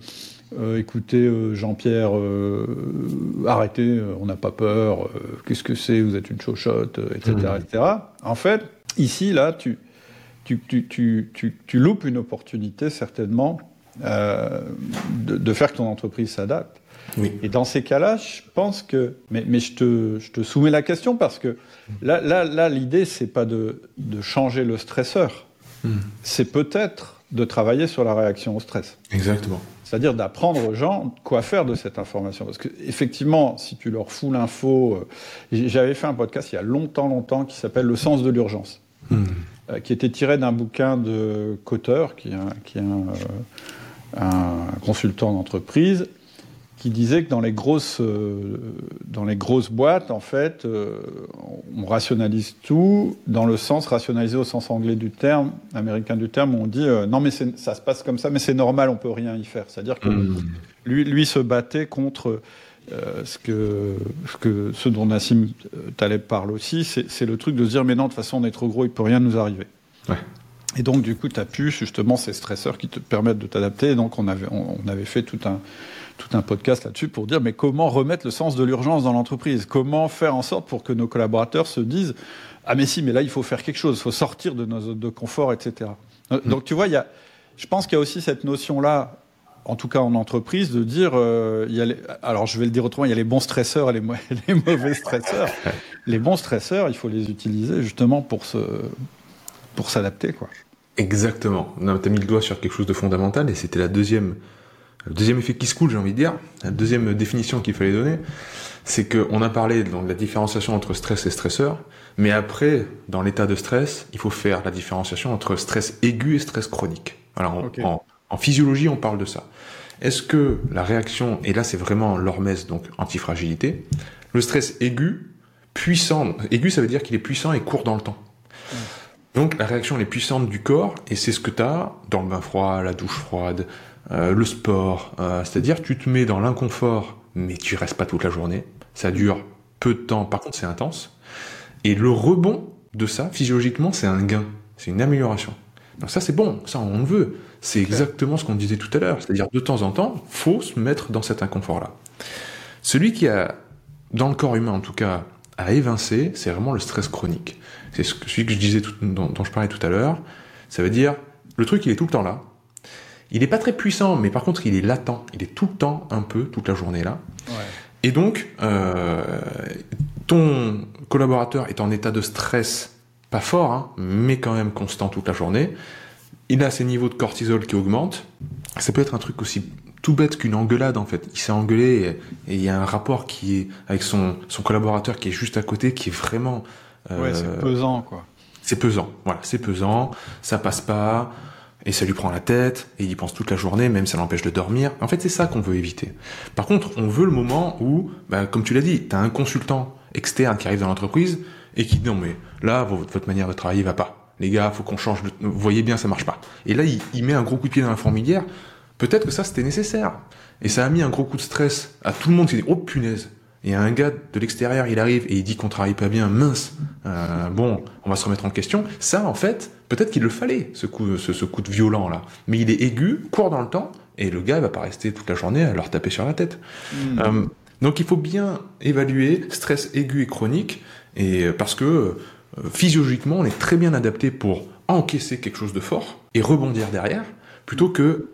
euh, écoutez Jean-Pierre, arrêtez, on n'a pas peur, qu'est-ce que c'est, vous êtes une chochotte, etc., mmh. etc. En fait, ici, là, tu, tu, tu, tu, tu loupes une opportunité certainement de, de, faire que ton entreprise s'adapte. Et dans ces cas-là, je pense que. Mais, mais je, te, je, te, soumets la question parce que là, là, là l'idée, c'est pas de, de, changer le stresseur. Hmm. C'est peut-être de travailler sur la réaction au stress. Exactement. C'est-à-dire d'apprendre aux gens quoi faire de cette information. Parce que, effectivement, si tu leur fous l'info. Euh, j'avais fait un podcast il y a longtemps, longtemps qui s'appelle Le sens de l'urgence. Hmm. Euh, qui était tiré d'un bouquin de Cotter, qui est qui est un, euh, un consultant d'entreprise, qui disait que dans les grosses, euh, dans les grosses boîtes, en fait, euh, on rationalise tout dans le sens rationalisé au sens anglais du terme, américain du terme, où on dit euh, non mais ça se passe comme ça, mais c'est normal, on peut rien y faire. C'est-à-dire que mmh. lui, lui se battait contre ce que, ce que ce dont Nassim Taleb parle aussi, c'est le truc de se dire mais non de toute façon on est trop gros, il peut rien nous arriver. Et donc du coup tu as pu justement ces stresseurs qui te permettent de t'adapter. Donc on avait, on avait fait tout un tout un podcast là-dessus pour dire mais comment remettre le sens de l'urgence dans l'entreprise? Comment faire en sorte pour que nos collaborateurs se disent ah mais si mais là il faut faire quelque chose, il faut sortir de nos zones de confort, etc. Euh, mm. Donc tu vois, il y a, je pense qu'il y a aussi cette notion là, en tout cas en entreprise, de dire euh, il y a les, alors je vais le dire autrement, il y a les bons stresseurs et les, les mauvais stresseurs. les bons stresseurs, il faut les utiliser justement pour se pour s'adapter quoi. Exactement. Tu as mis le doigt sur quelque chose de fondamental et c'était la deuxième le deuxième effet qui se coule, j'ai envie de dire, la deuxième définition qu'il fallait donner, c'est qu'on a parlé de la différenciation entre stress et stresseur, mais après, dans l'état de stress, il faut faire la différenciation entre stress aigu et stress chronique. Alors, en, physiologie, on parle de ça. Est-ce que la réaction, et là c'est vraiment l'hormèse, donc antifragilité, le stress aigu, puissant, aigu ça veut dire qu'il est puissant et court dans le temps. Donc la réaction elle est puissante du corps, et c'est ce que tu as dans le bain froid, la douche froide, euh, le sport, euh, c'est-à-dire tu te mets dans l'inconfort, mais tu restes pas toute la journée. Ça dure peu de temps, par contre c'est intense. Et le rebond de ça, physiologiquement, c'est un gain, c'est une amélioration. Donc ça c'est bon, ça on le veut. C'est exactement ce qu'on disait tout à l'heure, c'est-à-dire de temps en temps, faut se mettre dans cet inconfort-là. Celui qui a, dans le corps humain en tout cas, à évincer, c'est vraiment le stress chronique. C'est celui que je disais dont, dont je parlais tout à l'heure. Ça veut dire, le truc il est tout le temps là, il n'est pas très puissant, mais par contre, il est latent. Il est tout le temps un peu, toute la journée là. Et donc, euh, ton collaborateur est en état de stress, pas fort, hein, mais quand même constant toute la journée. Il a ses niveaux de cortisol qui augmentent. Ça peut être un truc aussi tout bête qu'une engueulade en fait. Il s'est engueulé et il y a un rapport qui est avec son, son collaborateur qui est juste à côté, qui est vraiment. Euh, ouais, c'est pesant quoi. C'est pesant, voilà, c'est pesant, ça passe pas et ça lui prend la tête, et il y pense toute la journée, même ça l'empêche de dormir. En fait, c'est ça qu'on veut éviter. Par contre, on veut le moment où, bah, comme tu l'as dit, tu as un consultant externe qui arrive dans l'entreprise et qui dit non mais là, votre manière de travailler va pas. Les gars, faut qu'on change. Vous voyez bien, ça marche pas. Et là, il, met un gros coup de pied dans la fourmilière. Peut-être que ça, c'était nécessaire. Et ça a mis un gros coup de stress à tout le monde qui dit oh punaise, et un gars de l'extérieur, il arrive et il dit qu'on travaille pas bien, mince, euh, bon, on va se remettre en question. Ça, en fait, peut-être qu'il le fallait, ce coup, ce, coup de violent là. Mais il est aigu, court dans le temps, et le gars va pas rester toute la journée à leur taper sur la tête. Hmm. Euh, donc il faut bien évaluer stress aigu et chronique, et euh, parce que physiologiquement, on est très bien adapté pour encaisser quelque chose de fort et rebondir derrière, plutôt que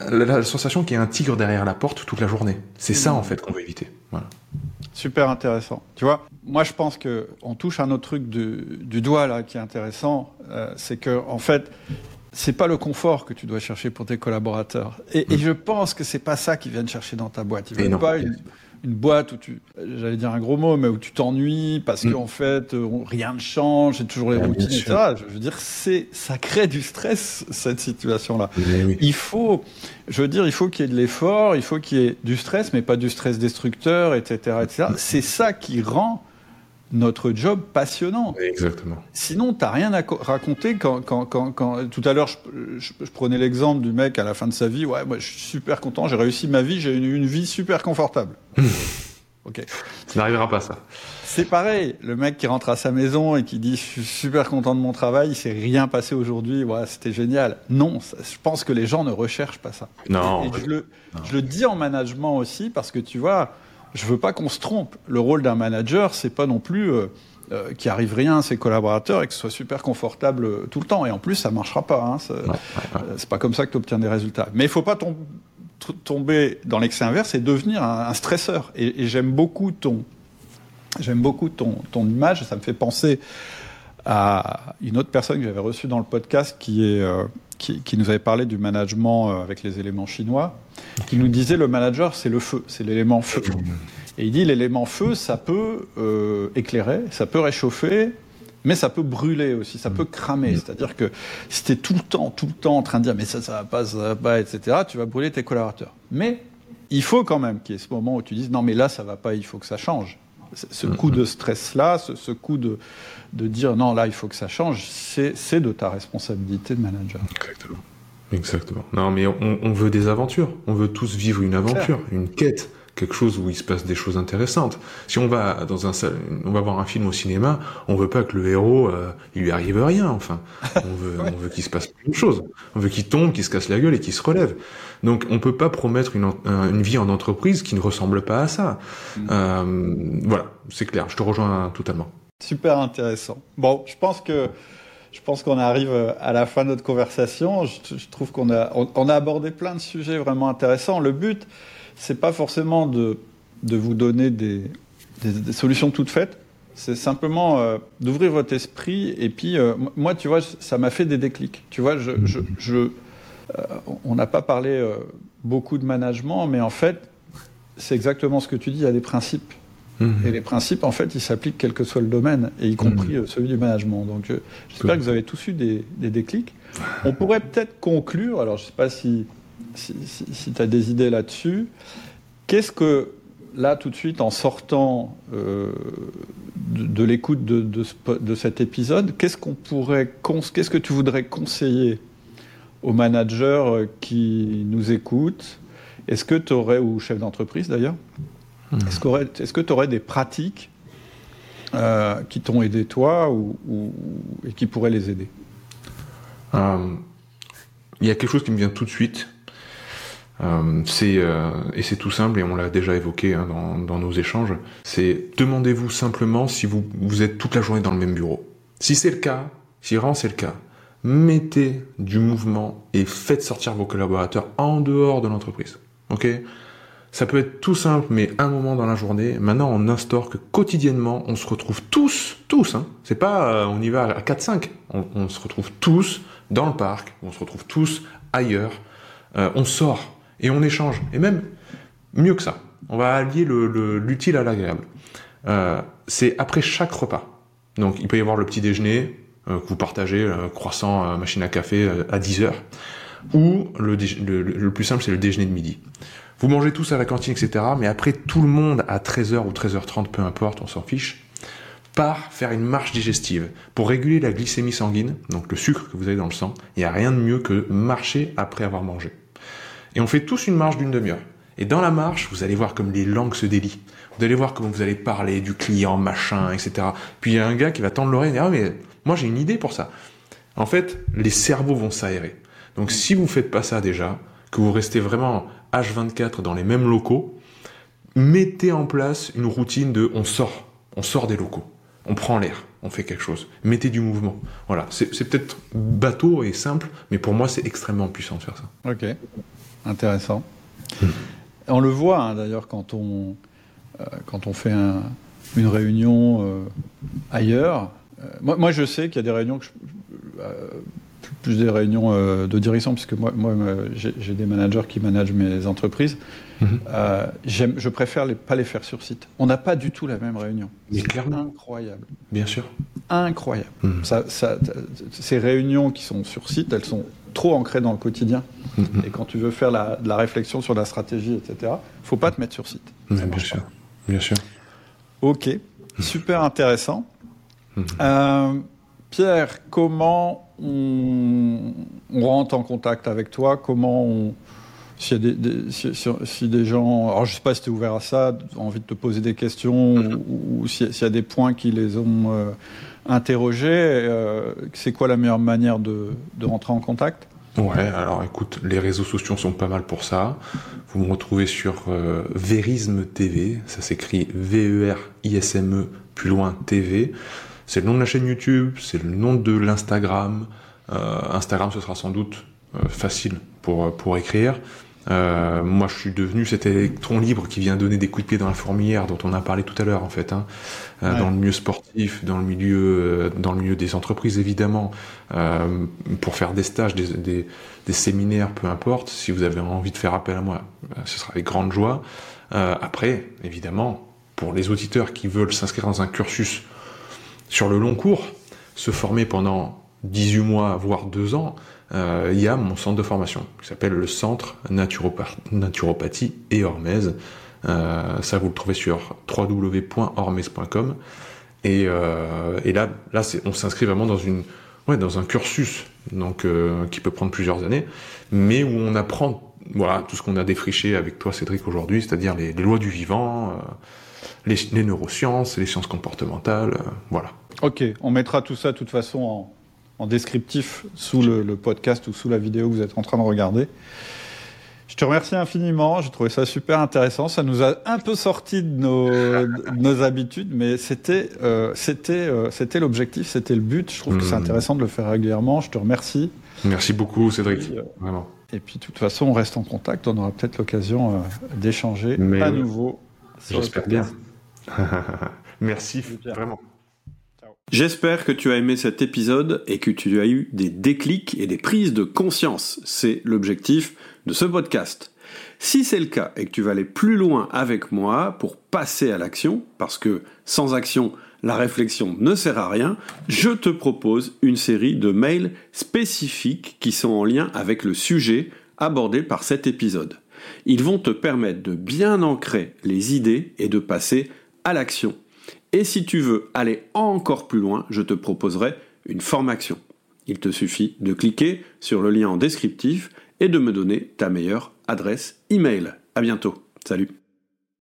la, sensation qu'il y a un tigre derrière la porte toute la journée. C'est ça, en fait, qu'on veut éviter. Super intéressant. Tu vois, moi, je pense que on touche un autre truc du, doigt, là, qui est intéressant. Euh, c'est que, en fait, c'est pas le confort que tu dois chercher pour tes collaborateurs. Et, mm. je pense que c'est pas ça qu'ils viennent chercher dans ta boîte. Ils veulent pas une boîte où tu, j'allais dire un gros mot, mais où tu t'ennuies parce mm. qu'en fait euh, rien ne change, c'est toujours les ah, routines, etc. Je veux dire, c'est, ça crée du stress cette situation-là. Il faut, je veux dire, il faut qu'il y ait de l'effort, il faut qu'il y ait du stress, mais pas du stress destructeur, etc., etc. C'est ça qui rend notre job passionnant. Exactement. Sinon, tu n'as rien à raconter quand, quand, quand, tout à l'heure, je, prenais l'exemple du mec à la fin de sa vie. Ouais, moi, je suis super content, j'ai réussi ma vie, j'ai eu une, vie super confortable. ok. Ça n'arrivera pas, ça. C'est pareil, le mec qui rentre à sa maison et qui dit je suis super content de mon travail, il s'est rien passé aujourd'hui, ouais, c'était génial. Non, je pense que les gens ne recherchent pas ça. Non. Et, je, le, je le dis en management aussi parce que tu vois, je veux pas qu'on se trompe. Le rôle d'un manager, c'est pas non plus euh, euh, qu'il arrive rien à ses collaborateurs et que ce soit super confortable euh, tout le temps. Et en plus, ça marchera pas. Hein, c'est pas comme ça que tu obtiens des résultats. Mais il faut pas tomber dans l'excès inverse et devenir un, un stresseur. Et, et j'aime beaucoup ton J'aime beaucoup ton, ton image, ça me fait penser à une autre personne que j'avais reçue dans le podcast qui, est, euh, qui, qui, nous avait parlé du management euh, avec les éléments chinois, qui nous disait le manager c'est le feu, c'est l'élément feu. Et il dit l'élément feu, ça peut euh, éclairer, ça peut réchauffer, mais ça peut brûler aussi, ça peut cramer. C'est-à-dire que si tu es tout le temps, tout le temps en train de dire mais ça, ça va pas, ça va pas, etc., tu vas brûler tes collaborateurs. Mais il faut quand même qu'il y ait ce moment où tu dises non mais là ça va pas, il faut que ça change ce coup de stress-là, ce, ce, coup de, de dire non, là, il faut que ça change, c'est de ta responsabilité de manager. Exactement. Exactement. Non, mais on, on veut des aventures. On veut tous vivre une aventure, Claire. une quête quelque chose où il se passe des choses intéressantes. Si on va dans un on va voir un film au cinéma, on veut pas que le héros euh, il lui arrive rien. Enfin, on veut ouais. on veut qu'il se passe plein de choses. On veut qu'il tombe, qu'il se casse la gueule et qu'il se relève. Donc on peut pas promettre une, une vie en entreprise qui ne ressemble pas à ça. Mmh. Euh, voilà, c'est clair. Je te rejoins totalement. Super intéressant. Bon, je pense que je pense qu'on arrive à la fin de notre conversation. Je, je trouve qu'on a on, on a abordé plein de sujets vraiment intéressants. Le but c'est pas forcément de, de vous donner des, des, des, solutions toutes faites. C'est simplement euh, d'ouvrir votre esprit. Et puis, euh, moi, tu vois, ça m'a fait des déclics. Tu vois, je, je, je euh, on n'a pas parlé beaucoup de management, mais en fait, c'est exactement ce que tu dis. Il y a des principes. Mmh. Et les principes, en fait, ils s'appliquent quel que soit le domaine, et y compris mmh. celui du management. Donc, j'espère que vous avez tous eu des, des déclics. On pourrait peut-être conclure, alors je ne sais pas si si, si, si tu as des idées là-dessus. Qu'est-ce que, là, tout de suite, en sortant euh, de, de l'écoute de, de, de, cet épisode, qu'est-ce qu'on pourrait, qu'est-ce que tu voudrais conseiller aux managers qui nous écoutent? Est-ce que tu aurais, ou chefs d'entreprise d'ailleurs, mmh. est-ce que tu aurais des pratiques euh, qui t'ont aidé toi ou, ou, et qui pourraient les aider? Euh, Il y a quelque chose qui me vient tout de suite euh, c'est euh, et c'est tout simple et on l'a déjà évoqué hein, dans, nos échanges. C'est demandez-vous simplement si vous vous êtes toute la journée dans le même bureau. Si c'est le cas, si vraiment c'est le cas, mettez du mouvement et faites sortir vos collaborateurs en dehors de l'entreprise. Ok? Ça peut être tout simple, mais un moment dans la journée. Maintenant, on instaure que quotidiennement, on se retrouve tous, tous. Hein, c'est pas euh, on y va à 4-5. On, on, se retrouve tous dans le parc. On se retrouve tous ailleurs. Euh, on sort et on échange. Et même mieux que ça, on va allier l'utile à l'agréable. Euh, c'est après chaque repas. Donc il peut y avoir le petit déjeuner euh, que vous partagez, euh, croissant, machine à café à 10 heures, ou le, le, le plus simple c'est le déjeuner de midi. Vous mangez tous à la cantine, etc. Mais après tout le monde à 13h ou 13h30, peu importe, on s'en fiche, part faire une marche digestive pour réguler la glycémie sanguine, donc le sucre que vous avez dans le sang. Il n'y a rien de mieux que marcher après avoir mangé. Et on fait tous une marche d'une demi-heure. Et dans la marche, vous allez voir comme les langues se délient. Vous allez voir comment vous allez parler du client, machin, etc. Puis il y a un gars qui va tendre l'oreille et dire, ah mais moi j'ai une idée pour ça. En fait, les cerveaux vont s'aérer. Donc si vous faites pas ça déjà, que vous restez vraiment H24 dans les mêmes locaux, mettez en place une routine de on sort, on sort des locaux, on prend l'air, on fait quelque chose, mettez du mouvement. Voilà, c'est peut-être bateau et simple, mais pour moi c'est extrêmement puissant de faire ça. Ok. Intéressant. Mmh. On le voit hein, d'ailleurs quand on, euh, quand on fait un, une réunion euh, ailleurs. Euh, moi, moi, je sais qu'il y a des réunions, que je, plus des réunions de direction, puisque moi, moi j'ai des managers qui managent mes entreprises. Mmh. je préfère les, pas les faire sur site. On n'a pas du tout la même réunion. C'est incroyable. Bien sûr. Incroyable. Mmh. Ça, ça, ces réunions qui sont sur site, elles sont trop ancré dans le quotidien. Et quand tu veux faire la, de la réflexion sur la stratégie, etc., il ne faut pas te mettre sur site. bien sûr. Bien sûr. Ok. Super intéressant. -hmm. euh, Pierre, comment on, on, rentre en contact avec toi? Comment on, S'il y a des, si, des gens, alors je sais pas si tu es ouvert à ça, ont envie de te poser des questions mm-hmm. ou, s'il y, a des points qui les ont euh, interrogés, euh, c'est quoi la meilleure manière de, de rentrer en contact? Ouais, alors écoute, les réseaux sociaux sont pas mal pour ça. Vous me retrouvez sur euh, Verisme TV, ça s'écrit V-E-R-I-S-M-E, e, plus loin TV. C'est le nom de la chaîne YouTube, c'est le nom de l'Instagram. Euh, Instagram, ce sera sans doute euh, facile pour, pour écrire. Euh, moi, je suis devenu cet électron libre qui vient donner des coups de pied dans la fourmilière dont on a parlé tout à l'heure, en fait, hein. euh, dans le milieu sportif, dans le milieu, euh, dans le milieu des entreprises, évidemment, euh, pour faire des stages, des, des, des, séminaires, peu importe. Si vous avez envie de faire appel à moi, ce sera avec grande joie. après, évidemment, pour les auditeurs qui veulent s'inscrire dans un cursus sur le long cours, se former pendant 18 mois, voire 2 ans, euh, il y a mon centre de formation qui s'appelle le Centre Naturopathie et Hormèse. Euh, ça, vous le trouvez sur www.hormèse.com. Et, euh, et là, on s'inscrit vraiment dans une, dans un cursus donc qui peut prendre plusieurs années, mais où on apprend tout ce qu'on a défriché avec toi Cédric aujourd'hui, c'est-à-dire les, lois du vivant, les, neurosciences, les sciences comportementales, voilà. Ok, on mettra tout ça de toute façon en, en descriptif sous le, podcast ou sous la vidéo que vous êtes en train de regarder. Je te remercie infiniment, j'ai trouvé ça super intéressant. Ça nous a un peu sorti de nos, habitudes, mais c'était euh, c'était euh, c'était l'objectif, c'était le but. Je trouve que c'est hmm. intéressant de le faire régulièrement. Je te remercie. Merci beaucoup, Cédric. Euh, Vraiment. Et puis, de toute façon, on reste en contact. On aura peut-être l'occasion d'échanger à nouveau. J'espère bien. Merci, vraiment. J'espère que tu as aimé cet épisode et que tu as eu des déclics et des prises de conscience. C'est l'objectif de ce podcast. Si c'est le cas et que tu vas aller plus loin avec moi pour passer à l'action, parce que sans action, la réflexion ne sert à rien, je te propose une série de mails spécifiques qui sont en lien avec le sujet abordé par cet épisode. Ils vont te permettre de bien ancrer les idées et de passer à l'action et si tu veux aller encore plus loin, je te proposerai une formation. Il te suffit de cliquer sur le lien en descriptif et de me donner ta meilleure adresse email. À bientôt. Salut.